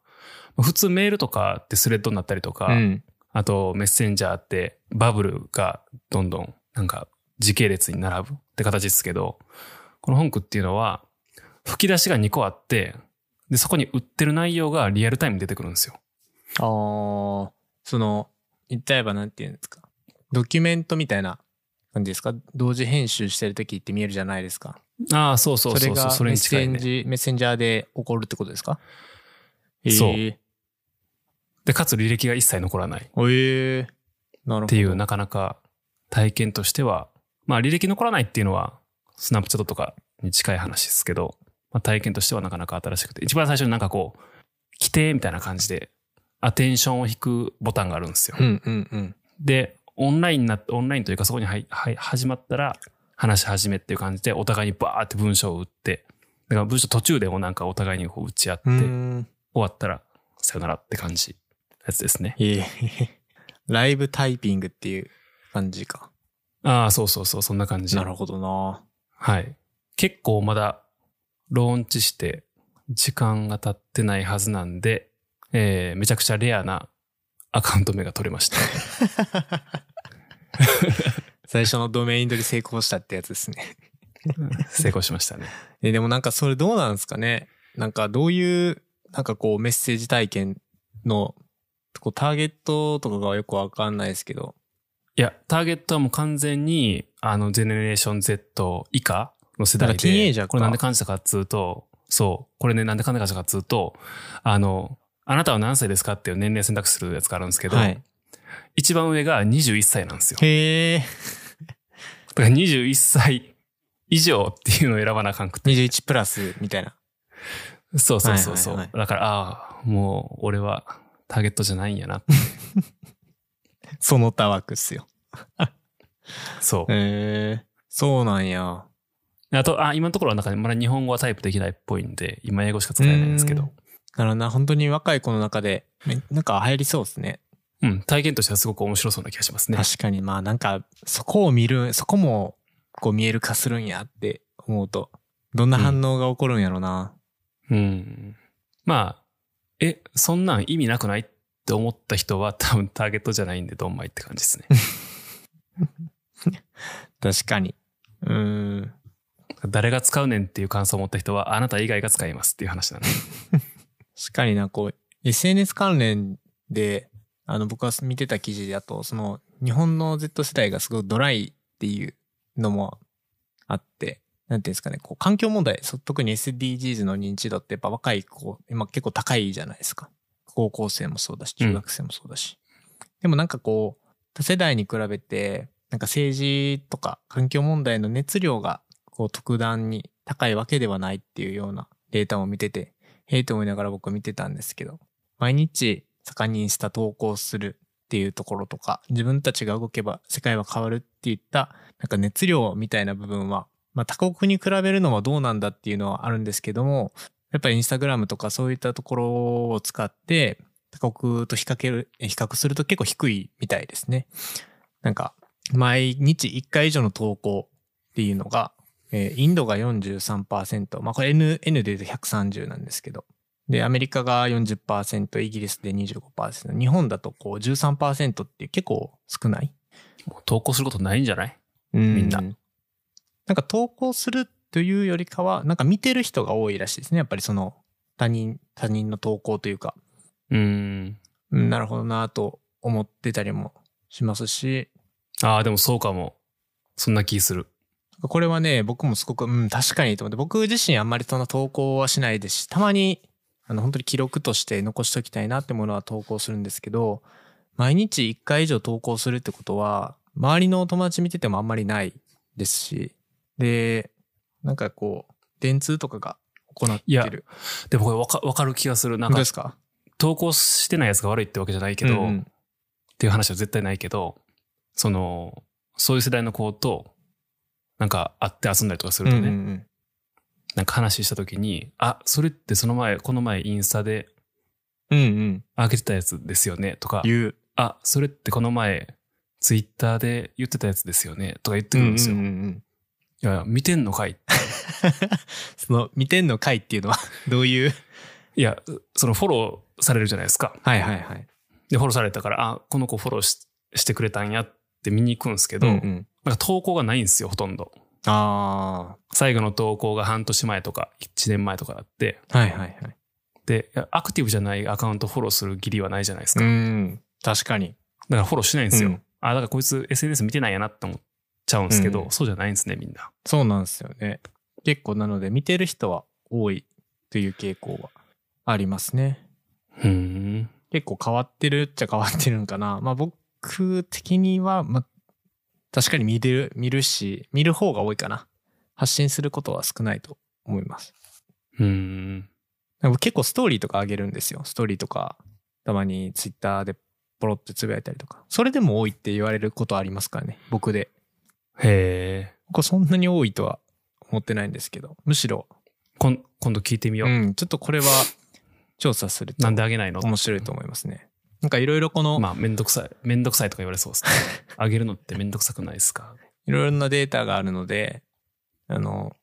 普通メールとかってスレッドになったりとか、うん。あとメッセンジャーってバブルがどんどんなんか時系列に並ぶって形ですけど、この本句っていうのは吹き出しが2個あって、で、そこに売ってる内容がリアルタイムに出てくるんですよ。ああ、その、言っちゃえばなんていうんですか？ドキュメントみたいな感じですか？同時編集してる時って見えるじゃないですか。ああ、そうそうそうそう、それに近いね。センジ、メッセンジャーで起こるってことですか？そうえで、かつ履歴が一切残らないっー、えー、なるほど。ていう、なかなか体験としては、まあ履歴残らないっていうのは、スナップチャットとかに近い話ですけど、まあ、体験としてはなかなか新しくて、一番最初になんかこう、規定みたいな感じで、アテンションを引くボタンがあるんですよ。うんうんうん。で、オンラインになオンラインというかそこにはいはい始まったら、話し始めっていう感じで、お互いにバーって文章を打って、だから文章途中でもなんかお互いにこう打ち合って、う終ん。わったら、さよならって感じ。やつですね。ええライブタイピングっていう感じか。ああ、そうそうそう、そんな感じ。なるほどな。はい。結構まだ、ローンチして、時間が経ってないはずなんで、えー、めちゃくちゃレアなアカウント名が取れました。最初のドメイン取り成功したってやつですね。成功しましたね。えでもなんかそれどうなんですかね？なんかどういう、なんかこうメッセージ体験の、こうターゲットとかがよくわかんないですけど。いや、ターゲットはもう完全に、あの、ジェネレーション Z 以下の世代で。ティーンエイジャーかこれなんで感じたかっつうと、そう、これね、なんで感じたかっつうと、あの、あなたは何歳ですかっていう年齢選択するやつがあるんですけど、はい。一番上が21歳なんですよ。へえ。だから21歳以上っていうのを選ばなあかんくて。21プラスみたいな。そうそうそうそう。はいはいだから、ああ、もう俺はターゲットじゃないんやな。その他枠っすよ。そう。へえ。そうなんや。あと、あ、今のところはなんかまだ日本語はタイプできないっぽいんで、今英語しか使えないんですけど。なるほどな、本当に若い子の中で、めなんか流行りそうですね。うん、体験としてはすごく面白そうな気がしますね。確かに、まあなんか、そこを見る、そこも、こう見える化するんやって思うと、どんな反応が起こるんやろな。うん。まあ、え、そんなん意味なくないって思った人は多分ターゲットじゃないんで、ドンマイって感じですね。確かに。うーん。誰が使うねんっていう感想を持った人は、あなた以外が使いますっていう話なんで。確かにな、こう、SNS 関連で、あの、僕が見てた記事だと、その、日本の Z 世代がすごいドライっていうのもあって、なんていうんですかね、こう、環境問題、特に SDGs の認知度ってやっぱ若い子、今結構高いじゃないですか。高校生もそうだし、中学生もそうだし。でもなんかこう、他世代に比べて、なんか政治とか環境問題の熱量が、こう、特段に高いわけではないっていうようなデータも見てて、へえと思いながら僕は見てたんですけど、毎日盛んにインスタ投稿するっていうところとか、自分たちが動けば世界は変わるっていった、なんか熱量みたいな部分は、まあ他国に比べるのはどうなんだっていうのはあるんですけども、やっぱりインスタグラムとかそういったところを使って、他国と比較ける、比較すると結構低いみたいですね。なんか、毎日1回以上の投稿っていうのが、えーインドが43%、まあこれ N, N で言うと130なんですけど、で、アメリカが40%、イギリスで25%、日本だとこう13%って結構少ない。もう投稿することないんじゃない？みんな。なんか投稿するというよりかは、なんか見てる人が多いらしいですね。やっぱりその他人、他人の投稿というか、うーん。うん、なるほどなと思ってたりもしますし、ああ、でもそうかも。そんな気する。これはね、僕もすごく、うん、確かにと思って、僕自身あんまりその投稿はしないですし、たまに、あの、本当に記録として残しておきたいなってものは投稿するんですけど、毎日1回以上投稿するってことは、周りの友達見ててもあんまりないですし、で、なんかこう、電通とかが行っていやる。でもこれわかわかる気がする。なんかですか？投稿してないやつが悪いってわけじゃないけど、うんうんっていう話は絶対ないけど、その、そういう世代の子と、なんか会って遊んだりとかするとね、うんうんうんなんか話した時に、あ、それってその前、この前インスタでうんうん。上げてたやつですよねとか、言う。あ、それってこの前、ツイッターで言ってたやつですよねとか言ってくるんですよ。うんうんうんうんいや見てんのかい その、見てんの回っていうのは、どういういや、そのフォローされるじゃないですか。はいはいはい。で、フォローされたから、あ、この子フォローししてくれたんやって見に行くんですけど、うんうんなんか投稿がないんですよ、ほとんど。あ最後の投稿が半年前とか1年前とかあって、あ。はいはいはい。で、アクティブじゃないアカウントフォローする義理はないじゃないですか。うだん。確かに。からフォローしないんですよ。うんあ、だからこいつ SNS 見てないやなって思っちゃうんですけど、うんそうじゃないんですね、みんな。そうなんですよね。結構なので見てる人は多いという傾向はありますね。うーん。結構変わってるっちゃ変わってるんかな。まあ僕的には、まあ確かに見てる、見るし、見る方が多いかな。発信することは少ないと思います。うーん。結構ストーリーとか上げるんですよ。ストーリーとか、たまにツイッターでポロってつぶやいたりとか。それでも多いって言われることありますからね。僕で。へえ。僕はそんなに多いとは思ってないんですけど。むしろ、今度聞いてみよう。うん、ちょっとこれは調査するとなんであげないの？面白いと思いますね。なんかいろいろこの、まあ、めんどくさい。めんどくさいとか言われそうですね。あげるのってめんどくさくないですか？いろいろなデータがあるので、あの、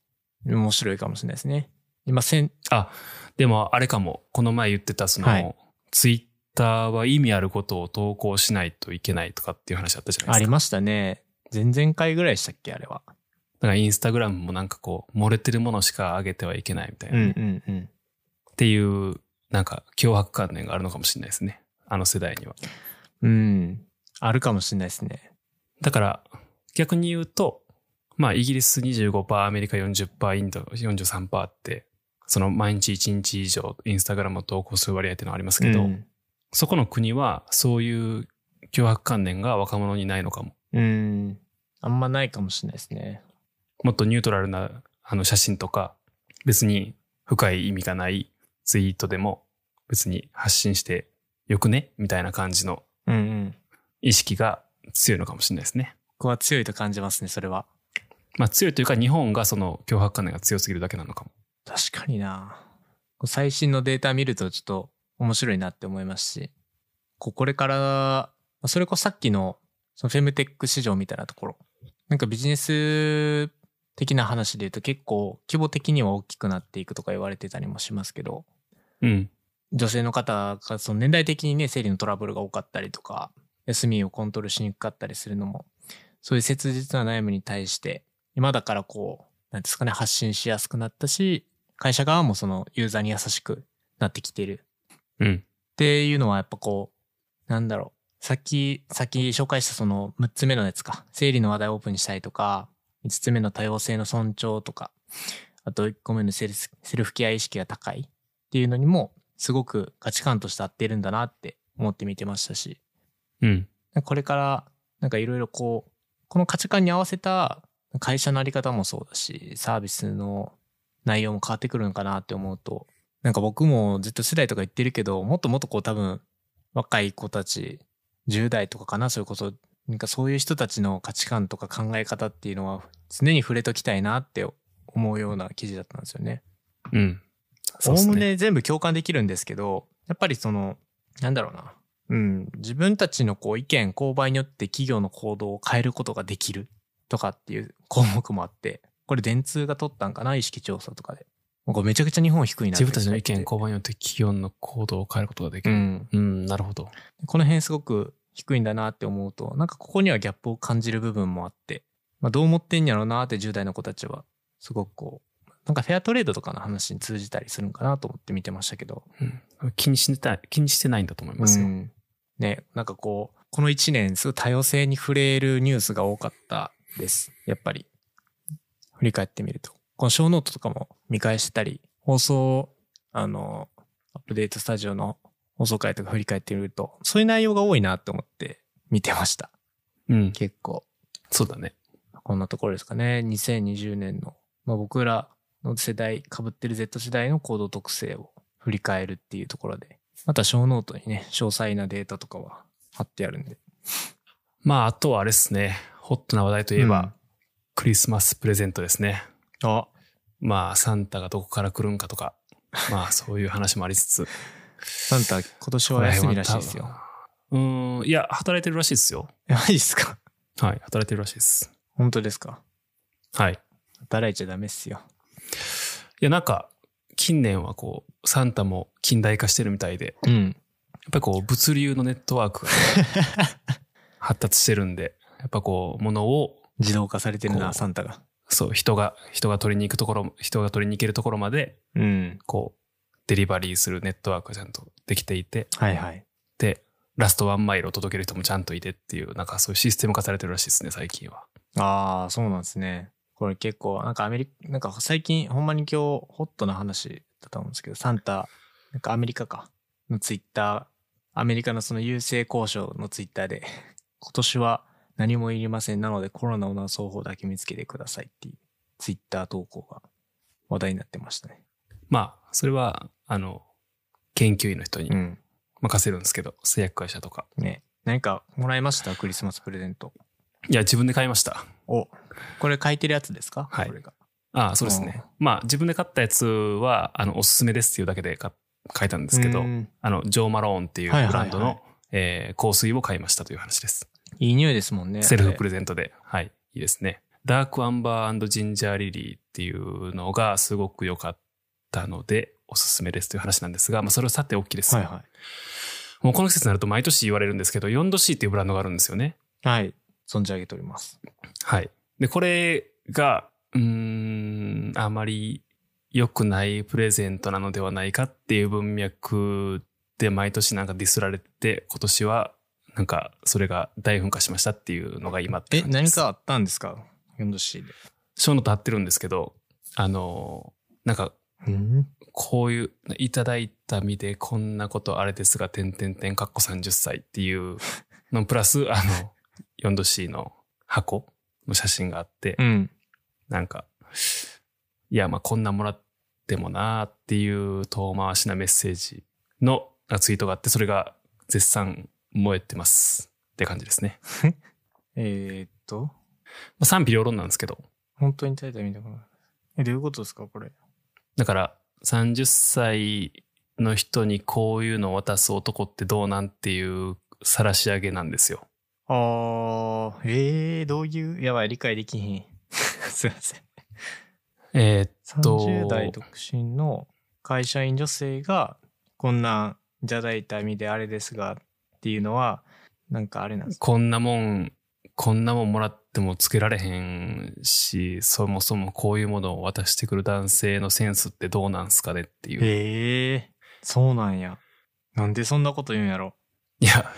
面白いかもしれないですね。今、せん、あ、でもあれかも。この前言ってた、その、はいツイッターは意味あることを投稿しないといけないとかっていう話あったじゃないですか。ありましたね。前々回ぐらいでしたっけあれは。だからインスタグラムもなんかこう、漏れてるものしか上げてはいけないみたいな、うんねうんうん。っていう、なんか脅迫観念があるのかもしれないですね。あの世代には。うん。あるかもしれないですね。だから、逆に言うと、まあ、イギリス25%、アメリカ40%、インド43%って、その毎日1日以上インスタグラムを投稿する割合っていうのはありますけど、うんそこの国はそういう脅迫観念が若者にないのかも。うん。あんまないかもしれないですね。もっとニュートラルなあの写真とか、別に深い意味がないツイートでも別に発信してよくね？みたいな感じの。意識が強いのかもしれないですね。僕は強いと感じますね、それは。まあ強いというか日本がその脅迫観念が強すぎるだけなのかも。確かにな最新のデータ見るとちょっと面白いなって思いますし、ここれから、まあそれこそさっきのそのフェムテック市場みたいなところ、なんかビジネス的な話で言うと結構規模的には大きくなっていくとか言われてたりもしますけど、うん。女性の方がその年代的にね、生理のトラブルが多かったりとか、休みをコントロールしにくかったりするのも、そういう切実な悩みに対して、今だからこう、なんですかね、発信しやすくなったし、会社側もそのユーザーに優しくなってきているうん。っていうのはやっぱこう、なんだろう。さっき、さっき紹介したその6つ目のやつか。生理の話題をオープンにしたいとか、5つ目の多様性の尊重とか、あと1個目のセルフケア意識が高いっていうのにも、すごく価値観として合ってるんだなって思って見てましたし、うん。これからなんかいろいろこう、この価値観に合わせた会社のあり方もそうだし、サービスの内容も変わってくるのかなって思うと、なんか僕もずっと世代とか言ってるけど、もっともっとこう多分若い子たち、10代とかかな、それこそ、なんかそういう人たちの価値観とか考え方っていうのは常に触れときたいなって思うような記事だったんですよね。うん。おおむね。ね全部共感できるんですけど、やっぱりその、なんだろうな。うん。自分たちのこう意見、購買によって企業の行動を変えることができるとかっていう項目もあって、これ電通が取ったんかな？意識調査とかで。もうこれめちゃくちゃ日本低いな自分たちの意見、こ交番によって企業の行動を変えることができる。うん。うん、なるほど。この辺すごく低いんだなって思うと、なんかここにはギャップを感じる部分もあって、まあどう思ってんやろうなって10代の子たちは、すごくこう、なんかフェアトレードとかの話に通じたりするんかなと思って見てましたけど、うん、気にしてた気にしてないんだと思いますよ。うんね、なんかこう、この1年すごい多様性に触れるニュースが多かったです。やっぱり。振り返ってみると。このショーノートとかも見返したり、放送、あの、アップデートスタジオの放送回とか振り返ってみると、そういう内容が多いなって思って見てました。うん。結構。そうだね。こんなところですかね。2020年の、まあ、僕らの世代、被ってる Z 世代の行動特性を振り返るっていうところで、またショーノートにね、詳細なデータとかは貼ってあるんで。まあ、あとはあれですね。ホットな話題といえば、うんクリスマスプレゼントですね。あ、まあ、サンタがどこから来るんかとか、まあ、そういう話もありつつ。サンタ今年は休みらしいですよ。うーん、いや、働いてるらしいですよ。えマジですか？はい、働いてるらしいです。本当ですか？はい。い働いちゃダメっすよ。や、なんか、近年はこう、サンタも近代化してるみたいで、うん。やっぱりこう、物流のネットワークが 発達してるんで、やっぱこう、物を、自動化されてるな、サンタが。そう、人が、人が取りに行くところ、人が取りに行けるところまで、うん。こう、デリバリーするネットワークがちゃんとできていて、はいはい。で、ラストワンマイルを届ける人もちゃんといてっていう、なんかそういうシステム化されてるらしいですね、最近は。ああ、そうなんですね。これ結構、なんかアメリカ、なんか最近、ほんまに今日、ホットな話だと思うんですけど、サンタ、なんかアメリカか、のツイッター、アメリカのその郵政交渉のツイッターで、今年は何もいりません。なのでコロナを治す方法だけ見つけてくださいっていうツイッター投稿が話題になってましたね。まあ、それは、あの、研究員の人にうん。任せるんですけど、製薬会社とか。ね。何かもらいました？クリスマスプレゼント。いや、自分で買いました。お、これ書いてるやつですか？はいこれが。ああ、そうですね。まあ、自分で買ったやつは、あの、おすすめですっていうだけでか書いたんですけどう、んあの、ジョー・マローンっていうブはいはいはいランドの、えー香水を買いましたという話です。いい匂いですもんね。セルフプレレゼントで。はい。いいですね。ダークアンバージンジャーリリーっていうのがすごく良かったので、おすすめですという話なんですが、まあ、それをさておきです。はいはもうこの季節になると毎年言われるんですけど、4度 C っていうブランドがあるんですよね。い。はい。存じ上げております。はい。で、これが、うーん、あまり良くないプレゼントなのではないかっていう文脈で毎年なんかディスられて、今年はなんかそれが大噴火しましたっていうのが今ってえ、感じです何かあったんですか ?4°C で。ショーノート貼ってるんですけど、あの、なんかうん？こういう、いただいた身でこんなことあれですが、点々点、かっこ30歳っていうのプラス、あの、4度 C の箱の写真があって、うん。なんか、いや、まあこんなもらってもなーっていう遠回しなメッセージのツイートがあって、それが絶賛燃えてますって感じですね。えー、っと、まあ、賛否両論なんですけど、本当にタイトル見たことない。え、どういうことですかこれ？だから30歳の人にこういうのを渡す男ってどうなんっていう晒し上げなんですよ。あー、えー、どういう、やばい、理解できひん。すいません。えーっと、30代独身の会社員女性が、こんなんいただいた意味であれですが、っていうのは、なんかあれなんですか？こんなもん、こんなもんもらってもつけられへんし、そもそもこういうものを渡してくる男性のセンスってどうなんすかねっていう。へえそうなんや。なんでそんなこと言うんやろ？いや、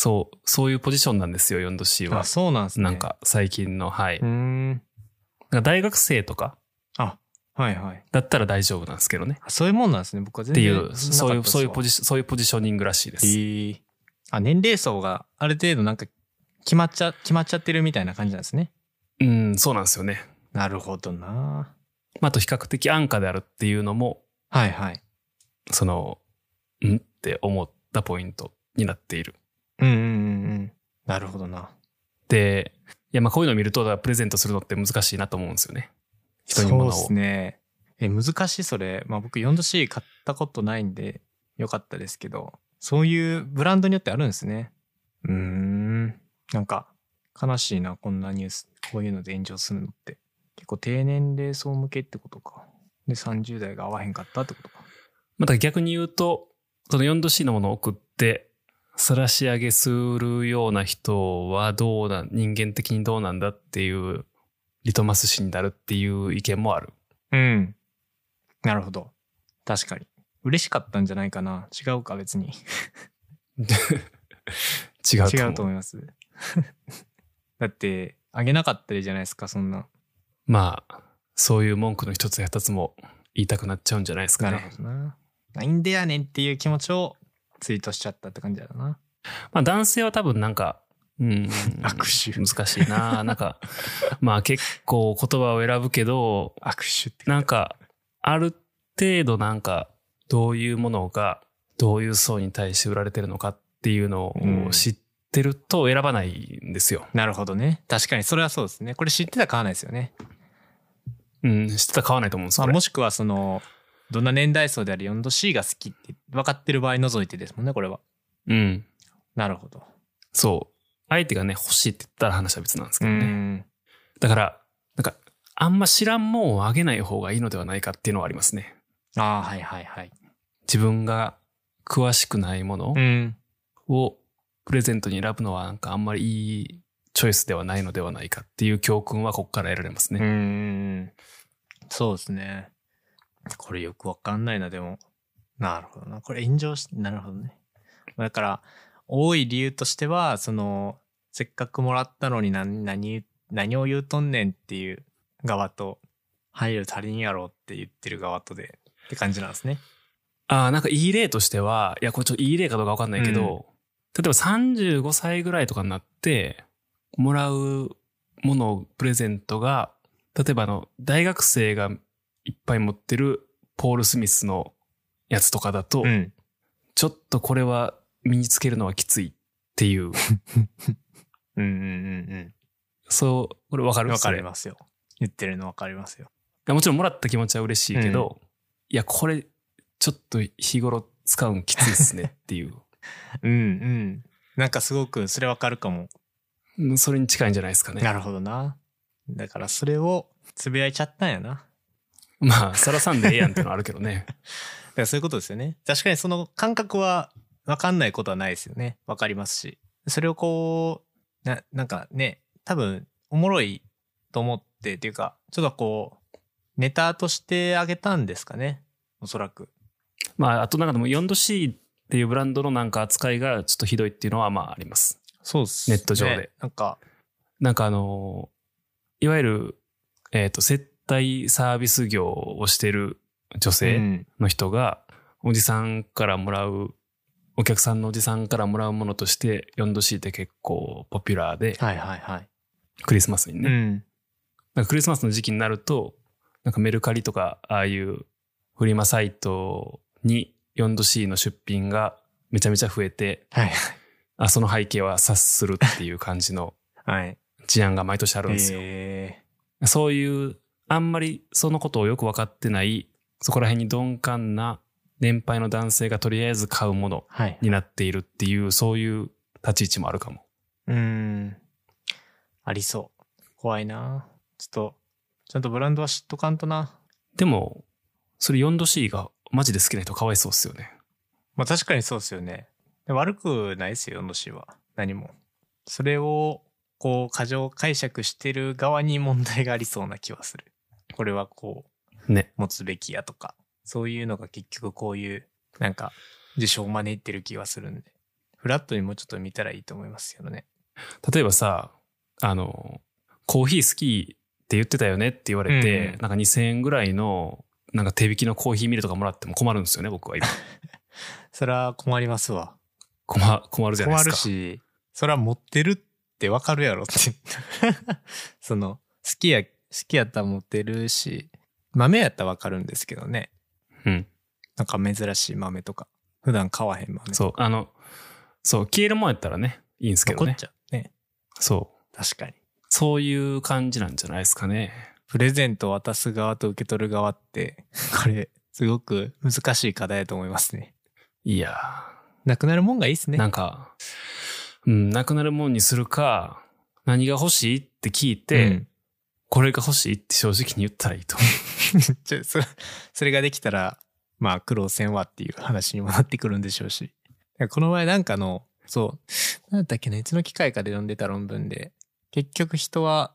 そう、そういうポジションなんですよ、4°C はあ、。そうなんすね。なん。か最近の、はい。うーん。大学生とかあ、はいはい。だったら大丈夫なんですけどね。あそういうもんなんですね。僕は全って然いう、そういう、そういうポジジシそういうポジショニングらしいです。ええあ、年齢層がある程度なんか決まっちゃ、決まっちゃってるみたいな感じなんですね。うん、そうなんですよね。なるほどな。まあ、あと比較的安価であるっていうのも、はいはい。その、ん？って思ったポイントになっている。うんうんうんうん。なるほどな。で、いや、まあこういうのを見ると、プレゼントするのって難しいなと思うんですよね。人にそう物を。ですね。え、難しいそれ。まあ僕 4°C 買ったことないんでよかったですけど、そういうブランドによってあるんですね。うーん。なんか悲しいな、こんなニュース。こういうので炎上するのって。結構低年齢層向けってことか。で、30代が合わへんかったってことか。また逆に言うと、その 4°C のものを送って、晒し上げするような人はどうな、人間的にどうなんだっていう、リトマス紙になるっていう意見もある。うん。なるほど。確かに。嬉しかったんじゃないかな。違うか、別に。違うと。違うと思います。だって、あげなかったりじゃないですか、そんな。まあ、そういう文句の一つや二つも言いたくなっちゃうんじゃないですかなね。るほどな。なんでやねんっていう気持ちをツイートしちゃったって感じだな。まあ男性は多分なんか、うん。握手難しいな。なんか、まあ結構言葉を選ぶけど、握手って。なんか、ある程度なんか、どういうものが、どういう層に対して売られてるのかっていうのうんを知ってると選ばないんですよ。なるほどね。確かに、それはそうですね。これ知ってたら買わないですよね。うん、知ってたら買わないと思うんですよ。まあ、もしくは、その、どんな年代層である 4°C が好きって分かってる場合除いてですもんね、これは。うん。なるほど。そう。相手がね、欲しいって言ったら話は別なんですけうどね。ん。だから、なんか、あんま知らんもんをあげない方がいいのではないかっていうのはありますね。ああ、はいはいはい。自分が詳しくないものうん。をプレゼントに選ぶのはなんかあんまりいいチョイスではないのではないかっていう教訓はここから得られますうね。ん。そうですね。これよくわかんないな、でも。なるほどな。これ炎上し、なるほどね。だから、多い理由としては、その、せっかくもらったのに何、何、何を言うとんねんっていう側と、配慮足りんやろって言ってる側とで、って感じなんですね。ああ、なんかいい例としては、いや、これちょっといい例かどうかわかんないけど、例えば35歳ぐらいとかになって、もらうものをプレゼントが、例えばあの、大学生がいっぱい持ってるポール・スミスのやつとかだと、うん。ちょっとこれは身につけるのはきついっていう、うんうんうんそう、これわかうん。るわかりす。ますよ。言ってるのわかりますよ。もちろんもらった気持ちは嬉しいけど、いや、これ、ちょっと日頃使うんきついっすねっていう。うんうん。なんかすごくそれわかるかも。うんそれに近いんじゃないですかね。なるほどな。だからそれをつぶやいちゃったんやな。だかまあ、さらさんでええやんっていうのはあるけどね。らそういうことですよね。確かにその感覚はわかんないことはないですよね。わかりますし。それをこう、な、なんかね、多分おもろいと思ってっていうか、ちょっとこう、ネタとしてあげたんですかね。おそらく。まあ、あとなんかでも 4°C っていうブランドのなんか扱いがちょっとひどいっていうのはまああります。そうっすネット上で。なんか、なんかあの、いわゆる、えっ、と、接待サービス業をしてる女う性んの人が、おじさんからもらう、お客さんのおじさんからもらうものとして 4°C って結構ポピュラーで、はいはいはい。クリスマスにね。うん。なんかクリスマスの時期になると、なんかメルカリとか、ああいうフリマサイトに 4°C の出品がめちゃめちゃ増えて、はいあその背景は察するっていう感じの はい。事案が毎年あるんですよ。えそういう、あんまりそのことをよく分かってない、そこら辺に鈍感な年配の男性がとりあえず買うもの。になっているっていう、そういう立ち位置もあるかも。うーん。ありそう。怖いな。ちょっと、ちゃんとブランドは知っとかんとな。でも、それ 4°C がマジで好きな人かわいそうっすよね。まあ確かにそうですよね。で悪くないですよ、のしは。何も。それを、こう、過剰解釈してる側に問題がありそうな気はする。これはこう、ね。持つべきやとか。そういうのが結局こういう、なんか、事象を招いてる気がするんで。フラットにもうちょっと見たらいいと思いますけどね。例えばさ、あの、コーヒー好きって言ってたよねって言われて、うんなんか2000円ぐらいの、なんか手引きのコーヒーミルとかもらっても困るんですよね、僕は今。それは困りますわ。困困るじゃない困るですか。し、それは持ってるってわかるやろって。その、好きや、好きやったら持ってるし、豆やったらわかるんですけどね。うん。なんか珍しい豆とか。普段買わへん豆。そう、あの、そう、消えるもんやったらね、いいんですけどね残っち。ゃうね。そう。確かに。そういう感じなんじゃないですかね。プレゼントを渡す側と受け取る側って、これ、すごく難しい課題だと思いますね。いやなくなるもんがいいっすー、ね。なんか、うん、なくなるもんにするか、何が欲しいって聞いて、うんこれが欲しいって正直に言ったらいいと 思う。そそれができたら、まあ苦労せんわっていう話にもなってくるんでしょうし。この前なんかの、そう、なんだっけね、いつの機会かで読んでた論文で、結局人は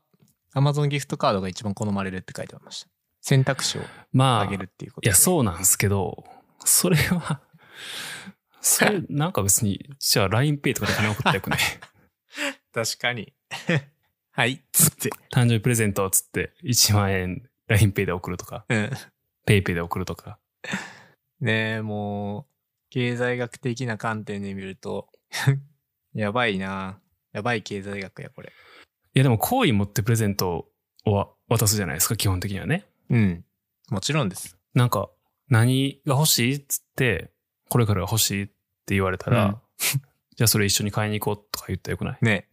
Amazon ギフトカードが一番好まれるって書いてありました。選択肢をまあ、上げるっていうこといや、そうなんですけど、それは、それ、なんか別に、じゃあ LINEPay とかで金送ったらよくね。確かに。はい、つって。誕生日プレゼントっつって、1万円 LINEPay で送るとか、うん。PayPay で送るとか。ねえ、もう、経済学的な観点で見ると、やばいな。やばい経済学や、これ。いや、でも好意持ってプレゼントを渡すじゃないですか、基本的にはね。うん。もちろんです。なんか、何が欲しいっつって、これからが欲しいって言われたら、うん じゃあそれ一緒に買いに行こうとか言ったらよくない？ね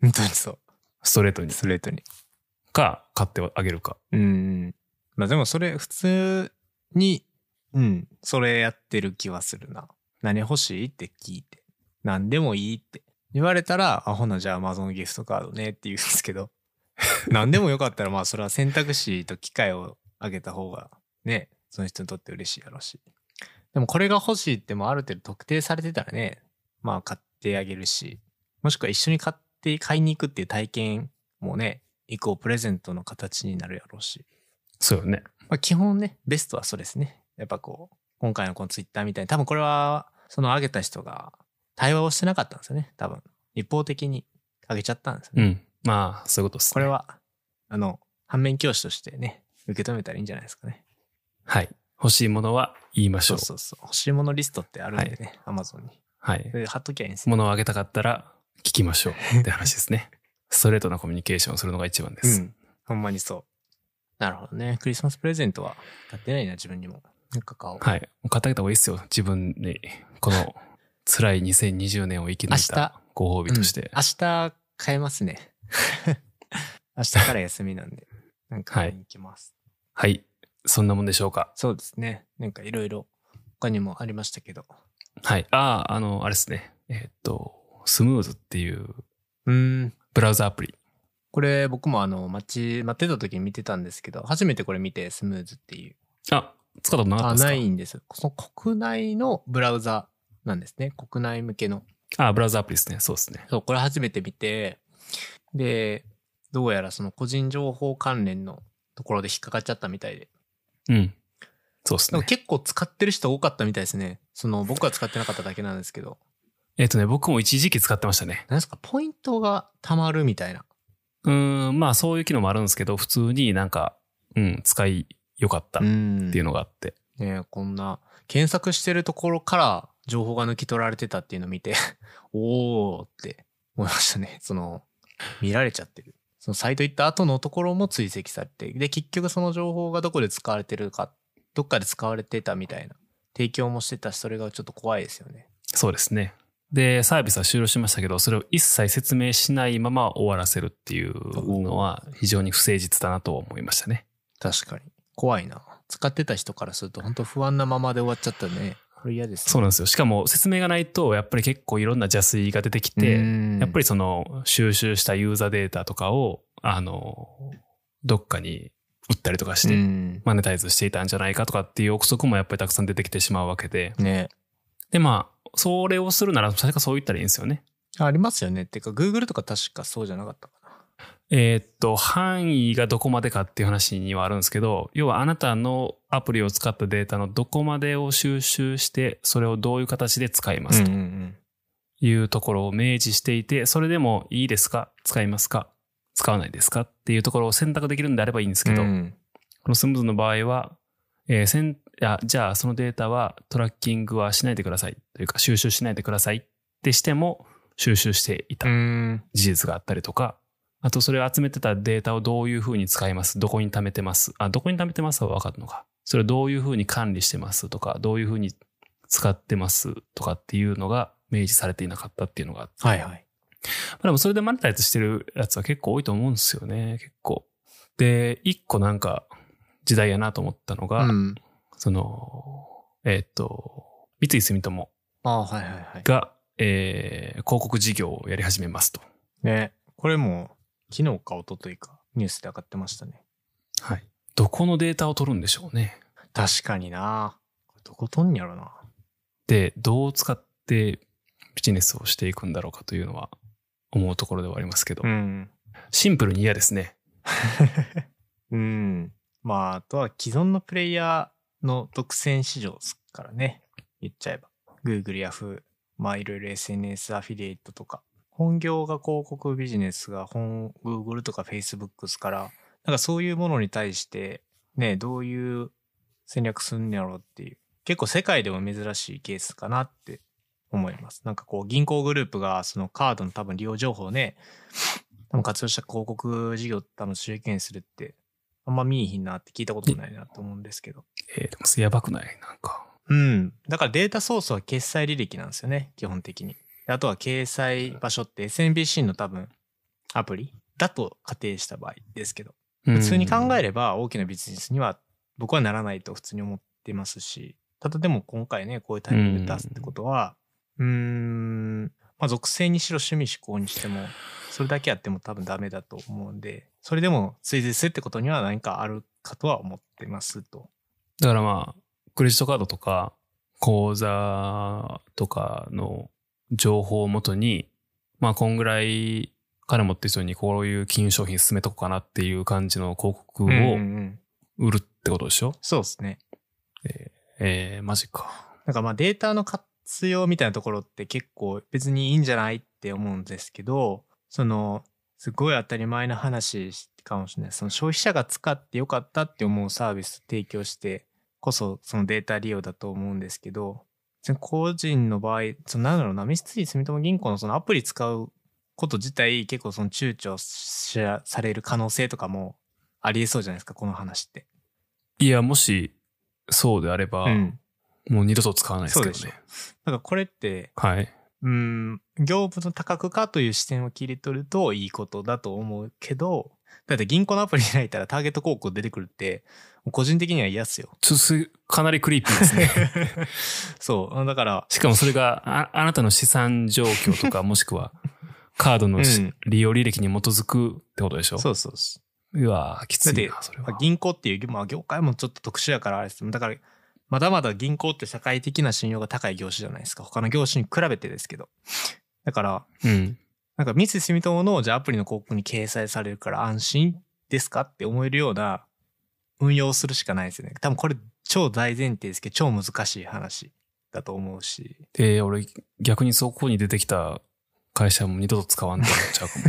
本当にそう。ストレートに。ストレートに。か、買ってあげるか。うん。まあでもそれ普通に、うん、それやってる気はするな。何欲しいって聞いて。何でもいいって言われたら、あ、ほなじゃあ Amazon ギフトカードねって言うんですけど、何でもよかったらまあそれは選択肢と機会をあげた方がね、その人にとって嬉しいやろうし。でもこれが欲しいってもある程度特定されてたらね、まあ買ってあげるし、もしくは一緒に買って買いに行くっていう体験もね、以降プレゼントの形になるやろうし。そうよね。まあ、基本ね、ベストはそうですね。やっぱこう、今回のこのツイッターみたいに、多分これは、その上げた人が対話をしてなかったんですよね。多分。一方的に上げちゃったんですよね。うん。まあ、そういうことです、ね。これは、あの、反面教師としてね、受け止めたらいいんじゃないですかね。はい。欲しいものは言いましょ。そううそうそう。欲しいものリストってあるんでね、アマゾンに。はいそ。れで貼っときゃいいんですよ。物をあげたかったら聞きましょう って話ですね。ストレートなコミュニケーションをするのが一番です。うん。ほんまにそう。なるほどね。クリスマスプレゼントは買ってないな、自分にも。なんか買おう。はい。もう買ってあげた方がいいですよ。自分に、この 辛い2020年を生き抜いたご褒美として。うん明日買えますね。明日から休みなんで。なんか買いに行きます。はい。そんなもんでしょうか？そうですね。なんかいろいろ他にもありましたけど。はい。ああ、あの、あれですね。えーっと、スムーズっていう。ブラウザアプリ。これ僕もあの、待ち、待ってた時に見てたんですけど、初めてこれ見てスムーズっていう。あ、使ったことなかったあ、ですか？ないんです。その国内のブラウザなんですね。国内向けの。あ、ブラウザアプリですね。そうですね。そう、これ初めて見て、で、どうやらその個人情報関連のところで引っかかっちゃったみたいで。うん。そうですね。結構使ってる人多かったみたいですね。その僕は使ってなかっただけなんですけど。えーっとね、僕も一時期使ってましたね。何ですか？ポイントが貯まるみたいな。うーん、まあそういう機能もあるんですけど、普通になんか、うん、使いよかったっんていうのがあって。ねえこんな、検索してるところから情報が抜き取られてたっていうのを見て、おーって思いましたね。その、見られちゃってる。そのサイト行った後のところも追跡されて、で、結局その情報がどこで使われてるか、どっかで使われてたみたいな。提供もしてたし、それがちょっと怖いですよね。そうですね。で、サービスは終了しましたけど、それを一切説明しないまま終わらせるっていうのは非常に不誠実だなと思いましたね。確かに。怖いな。使ってた人からすると本当不安なままで終わっちゃったね。これ嫌です、ね。そうなんですよ。しかも説明がないと、やっぱり結構いろんな邪推が出てきて、やっぱり、りその収集したユーザーデータとかを、あの、どっかに売ったりとかしうて、んマネタイズしていたんじゃないかとかっていう憶測もやっぱりたくさん出てきてしまうわけで。ねで、まあ、それをするなら、確かそう言ったらいいんですよね。ありますよね。っていうか、Google とか確かそうじゃなかったかな。えーっと、範囲がどこまでかっていう話にはあるんですけど、要はあなたのアプリを使ったデータのどこまでを収集して、それをどういう形で使いますとんいうところを明示していて、それでもいいですか？使いますか？使わないですか？っていうところを選択できるんであればいいんですけど、うんこのスムーズの場合は、えーせんいやじゃあそのデータはトラッキングはしないでくださいというか収集しないでくださいってしても収集していたうん。事実があったりとか、あとそれを集めてたデータをどういうふうに使いますどこに貯めてますあ、どこに貯めてますは分かるのか。それをどういうふうに管理してますとか、どういうふうに使ってますとかっていうのが明示されていなかったっていうのがあって。はいはい。まあでもそれでマネタイズしてるやつは結構多いと思うんですよね、結構。で、一個なんか時代やなと思ったのが、うん。その、えーっと、三井住友ああ、はいはいはい。が、えー広告事業をやり始めますと。ね。これも、昨日か一昨日か、ニュースで上がってましたね。はい。どこのデータを取るんでしょうね。確かになどこ取んやろな。で、どう使ってビジネスをしていくんだろうかというのは思うところではありますけど、うん。シンプルに嫌ですね。うん。まあ、あとは既存のプレイヤーの独占市場ですからね。言っちゃえば。Google、Yahoo、まあいろいろ SNS アフィリエイトとか。本業が広告ビジネスが本 Google とか Facebook ですから、なんかそういうものに対して、ね、どういう戦略すんやろうっていう。結構世界でも珍しいケースかなって思います。なんかこう銀行グループがそのカードの多分利用情報をね、多分活用した広告事業多分収益にするって、あんま見えひんなって聞いたことないなと思うんですけど。えーでもやばくない？なんか。うん。だからデータソースは決済履歴なんですよね、基本的に。であとは掲載場所って SNBC の多分アプリだと仮定した場合ですけど。普通に考えれば大きなビジネスには僕はならないと普通に思ってますし、ただでも今回ね、こういうタイミングで出すってことは、うーん、まあ属性にしろ趣味思考にしても、それだけやっても多分ダメだと思うんで、それでも追随するってことには何かあるかとは思ってますと。だからまあ、クレジットカードとか、口座とかの情報をもとに、まあ、こんぐらい金持ってる人にこういう金融商品進めとこうかなっていう感じの広告をうんうんうん売るってことでしょ、そうですね。えー、マジか。なんかまあデータの活用みたいなところって結構別にいいんじゃないって思うんですけど、その、すごい当たり前な話かもしれない。その消費者が使ってよかったって思うサービス提供してこそそのデータ利用だと思うんですけど、個人の場合、そのなんだろうな、ミステリー住友銀行のそのアプリ使うこと自体結構その躊躇しされる可能性とかもありえそうじゃないですか、この話って。いや、もし、そうであれば、うん。もう二度と使わないですけどね。だからこれって、はい。うん、業務の多角化という視点を切り取るといいことだと思うけど、だって銀行のアプリ開いたらターゲット広告出てくるって、個人的には嫌っすよ。ちょっとすかなりクリーピーですね。そう。だから、しかもそれがあ、あなたの資産状況とか、もしくは、カードのしうん利用履歴に基づくってことでしょ？そうそうそう。うわーきついな、だそれは。銀行っていう、まあ業界もちょっと特殊やからあれです。だから、まだまだ銀行って社会的な信用が高い業種じゃないですか。他の業種に比べてですけど。だから、うん。なんか三井住友のじゃあアプリの広告に掲載されるから安心ですかって思えるような運用をするしかないですよね。多分これ超大前提ですけど超難しい話だと思うし。で、俺、逆にそこに出てきた会社も二度と使わんって思っちゃうかも。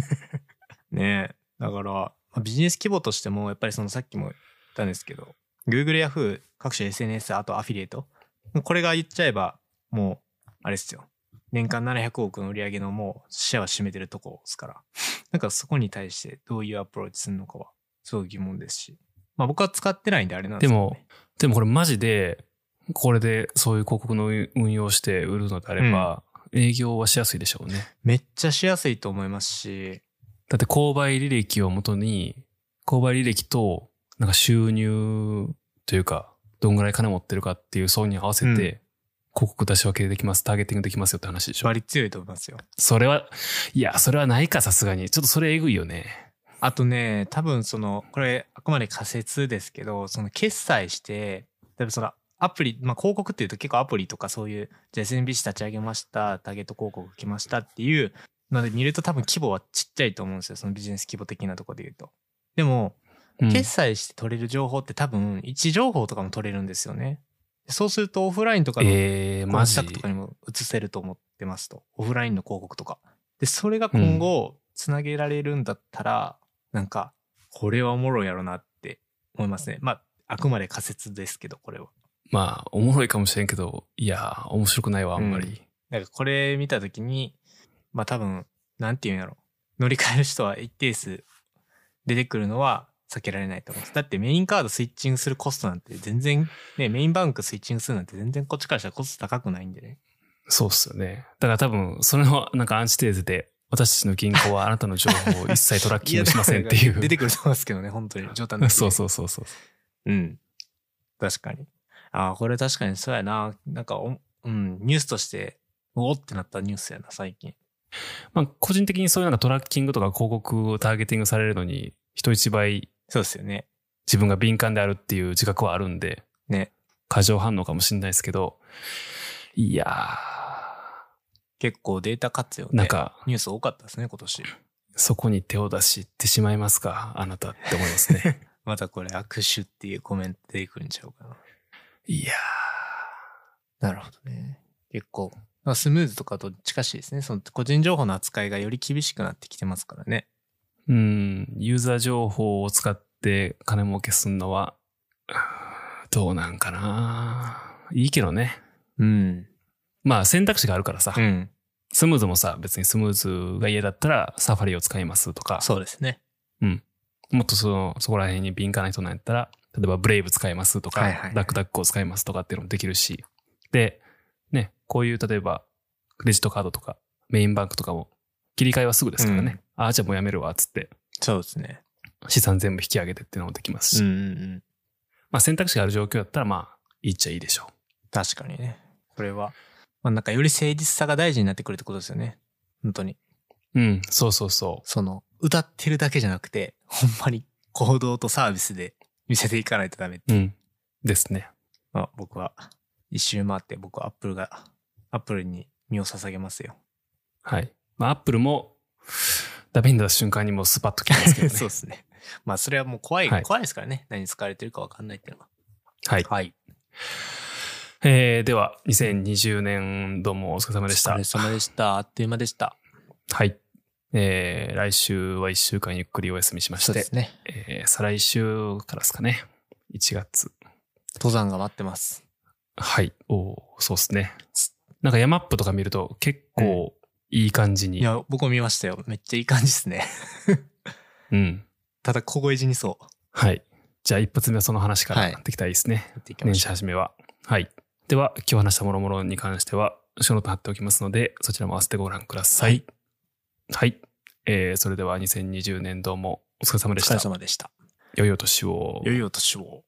ねえ。だから、まあビジネス規模としてもやっぱりそのさっきも言ったんですけど、Google、Yahoo、各種 SNS、あとアフィリエイト。これが言っちゃえばもう、あれですよ。年間700億の売り上げのもうシェアは占めてるとこですから。なんかそこに対してどういうアプローチするのかはすごい疑問ですし。まあ僕は使ってないんであれなんですけど、ね。でもこれマジで、これでそういう広告の運用して売るのであれば、営業はしやすいでしょうね。めっちゃしやすいと思いますし、だって購買履歴をもとに、購買履歴と、なんか収入というか、どんぐらい金持ってるかっていう層に合わせて、うん広告出し分けできます、ターゲティングできますよって話でしょ。割り強いと思いますよ。それは、いや、それはないか、さすがに。ちょっとそれえぐいよね。あとね、多分その、これあくまで仮説ですけど、その決済して、例えばそのアプリ、まあ広告っていうと結構アプリとかそういう、じゃあ SNBC 立ち上げました、ターゲット広告来ましたっていうので見ると多分規模はちっちゃいと思うんですよ。そのビジネス規模的なところで言うと。でも、うん決済して取れる情報って多分位置情報とかも取れるんですよね。そうするとオフラインとかのえー、コンタクトとかにも移せると思ってますと。オフラインの広告とか。で、それが今後、つなげられるんだったら、なんか、これはおもろいやろなって思いますね。まあ、あくまで仮説ですけど、これは。まあ、おもろいかもしれんけど、いや、面白くないわ、あんまり。なんかこれ見たときに、まあ多分、なんていうんやろ。乗り換える人は一定数出てくるのは避けられないと思います。だってメインカードスイッチングするコストなんて全然、ね、メインバンクスイッチングするなんて全然こっちからしたらコスト高くないんでね。そうっすよね。だから多分、それのなんかアンチテーゼで、私たちの銀行はあなたの情報を一切トラッキングしませんっていう。出てくると思いますけどね、本当に。冗談です。そうそうそうそう。うん。確かに。ああ、これ確かにそうやな。なんかお、うん、ニュースとして、おおってなったニュースやな、最近。まあ、個人的にそういうなんかトラッキングとか広告をターゲティングされるのに、一人一倍そうですよね。自分が敏感であるっていう自覚はあるんで、ね。過剰反応かもしれないですけど、いや結構データ活用ー、でなんか、ニュース多かったですね、今年。そこに手を出してしまいますか、あなたって思いますね。またこれ握手っていうコメント出てくるんちゃうかな。いやなるほどね。結構、まあスムーズとかと近しいですね。その個人情報の扱いがより厳しくなってきてますからね。ー、うん、ユーザー情報を使って金儲けすんのは、どうなんかな。いいけどね。うん。まあ選択肢があるからさ、うん。スムーズもさ、別にスムーズが嫌だったらサファリを使いますとか、そうですね。もっとその、そこら辺に敏感な人なんやったら、例えばブレイブ使いますとか、はいはいはいダックダックを使いますとかっていうのもできるし、で、ね、こういう例えば、クレジットカードとか、メインバンクとかも、切り替えはすぐですからね。ああ、じゃあもうやめるわ、つって、そうですね。資産全部引き上げてっていうのもできますし、うんうんうん。まあ選択肢がある状況だったら、まあ、いいっちゃいいでしょ確かにね。これは、まあなんかより誠実さが大事になってくるってことですよね。本当に。う。うん、そうそうそその、歌ってるだけじゃなくて、ほんまに行動とサービスで見せていかないとダメって。う。うん。ですね。まあ僕は、一周回って僕はアップルが、アップルに身を捧げますよ。はい。まあ、アップルも、ダメになった瞬間にもうスパッときますけどね。そうですね。まあそれはもう怖い、はい怖いですからね。何使われてるかわかんないっていうのは。はい。はい。えー、では、2020年どうもお疲れ様でしたお疲れ。様でした。あっという間でした。はい。えー、来週は1週間ゆっくりお休みしまして、ね。えー再来週からですかね。1月。登山が待ってます。はい。おーそうですね。なんか YAMAP とか見ると結構いい感じに。いや、僕も見ましたよ。めっちゃいい感じですね。うん。ただ、凍え死にそう。はい。じゃあ一発目はその話からはいやっていきたいですね。やっていきま年しょう。始始めは。はい。では、今日話した諸々に関しては、ショーノート貼っておきますので、そちらも合わせてご覧ください。はい。えー、それでは2020年どうもお疲れ様でしたお疲れ。様でした。良いお年を。良いお年を。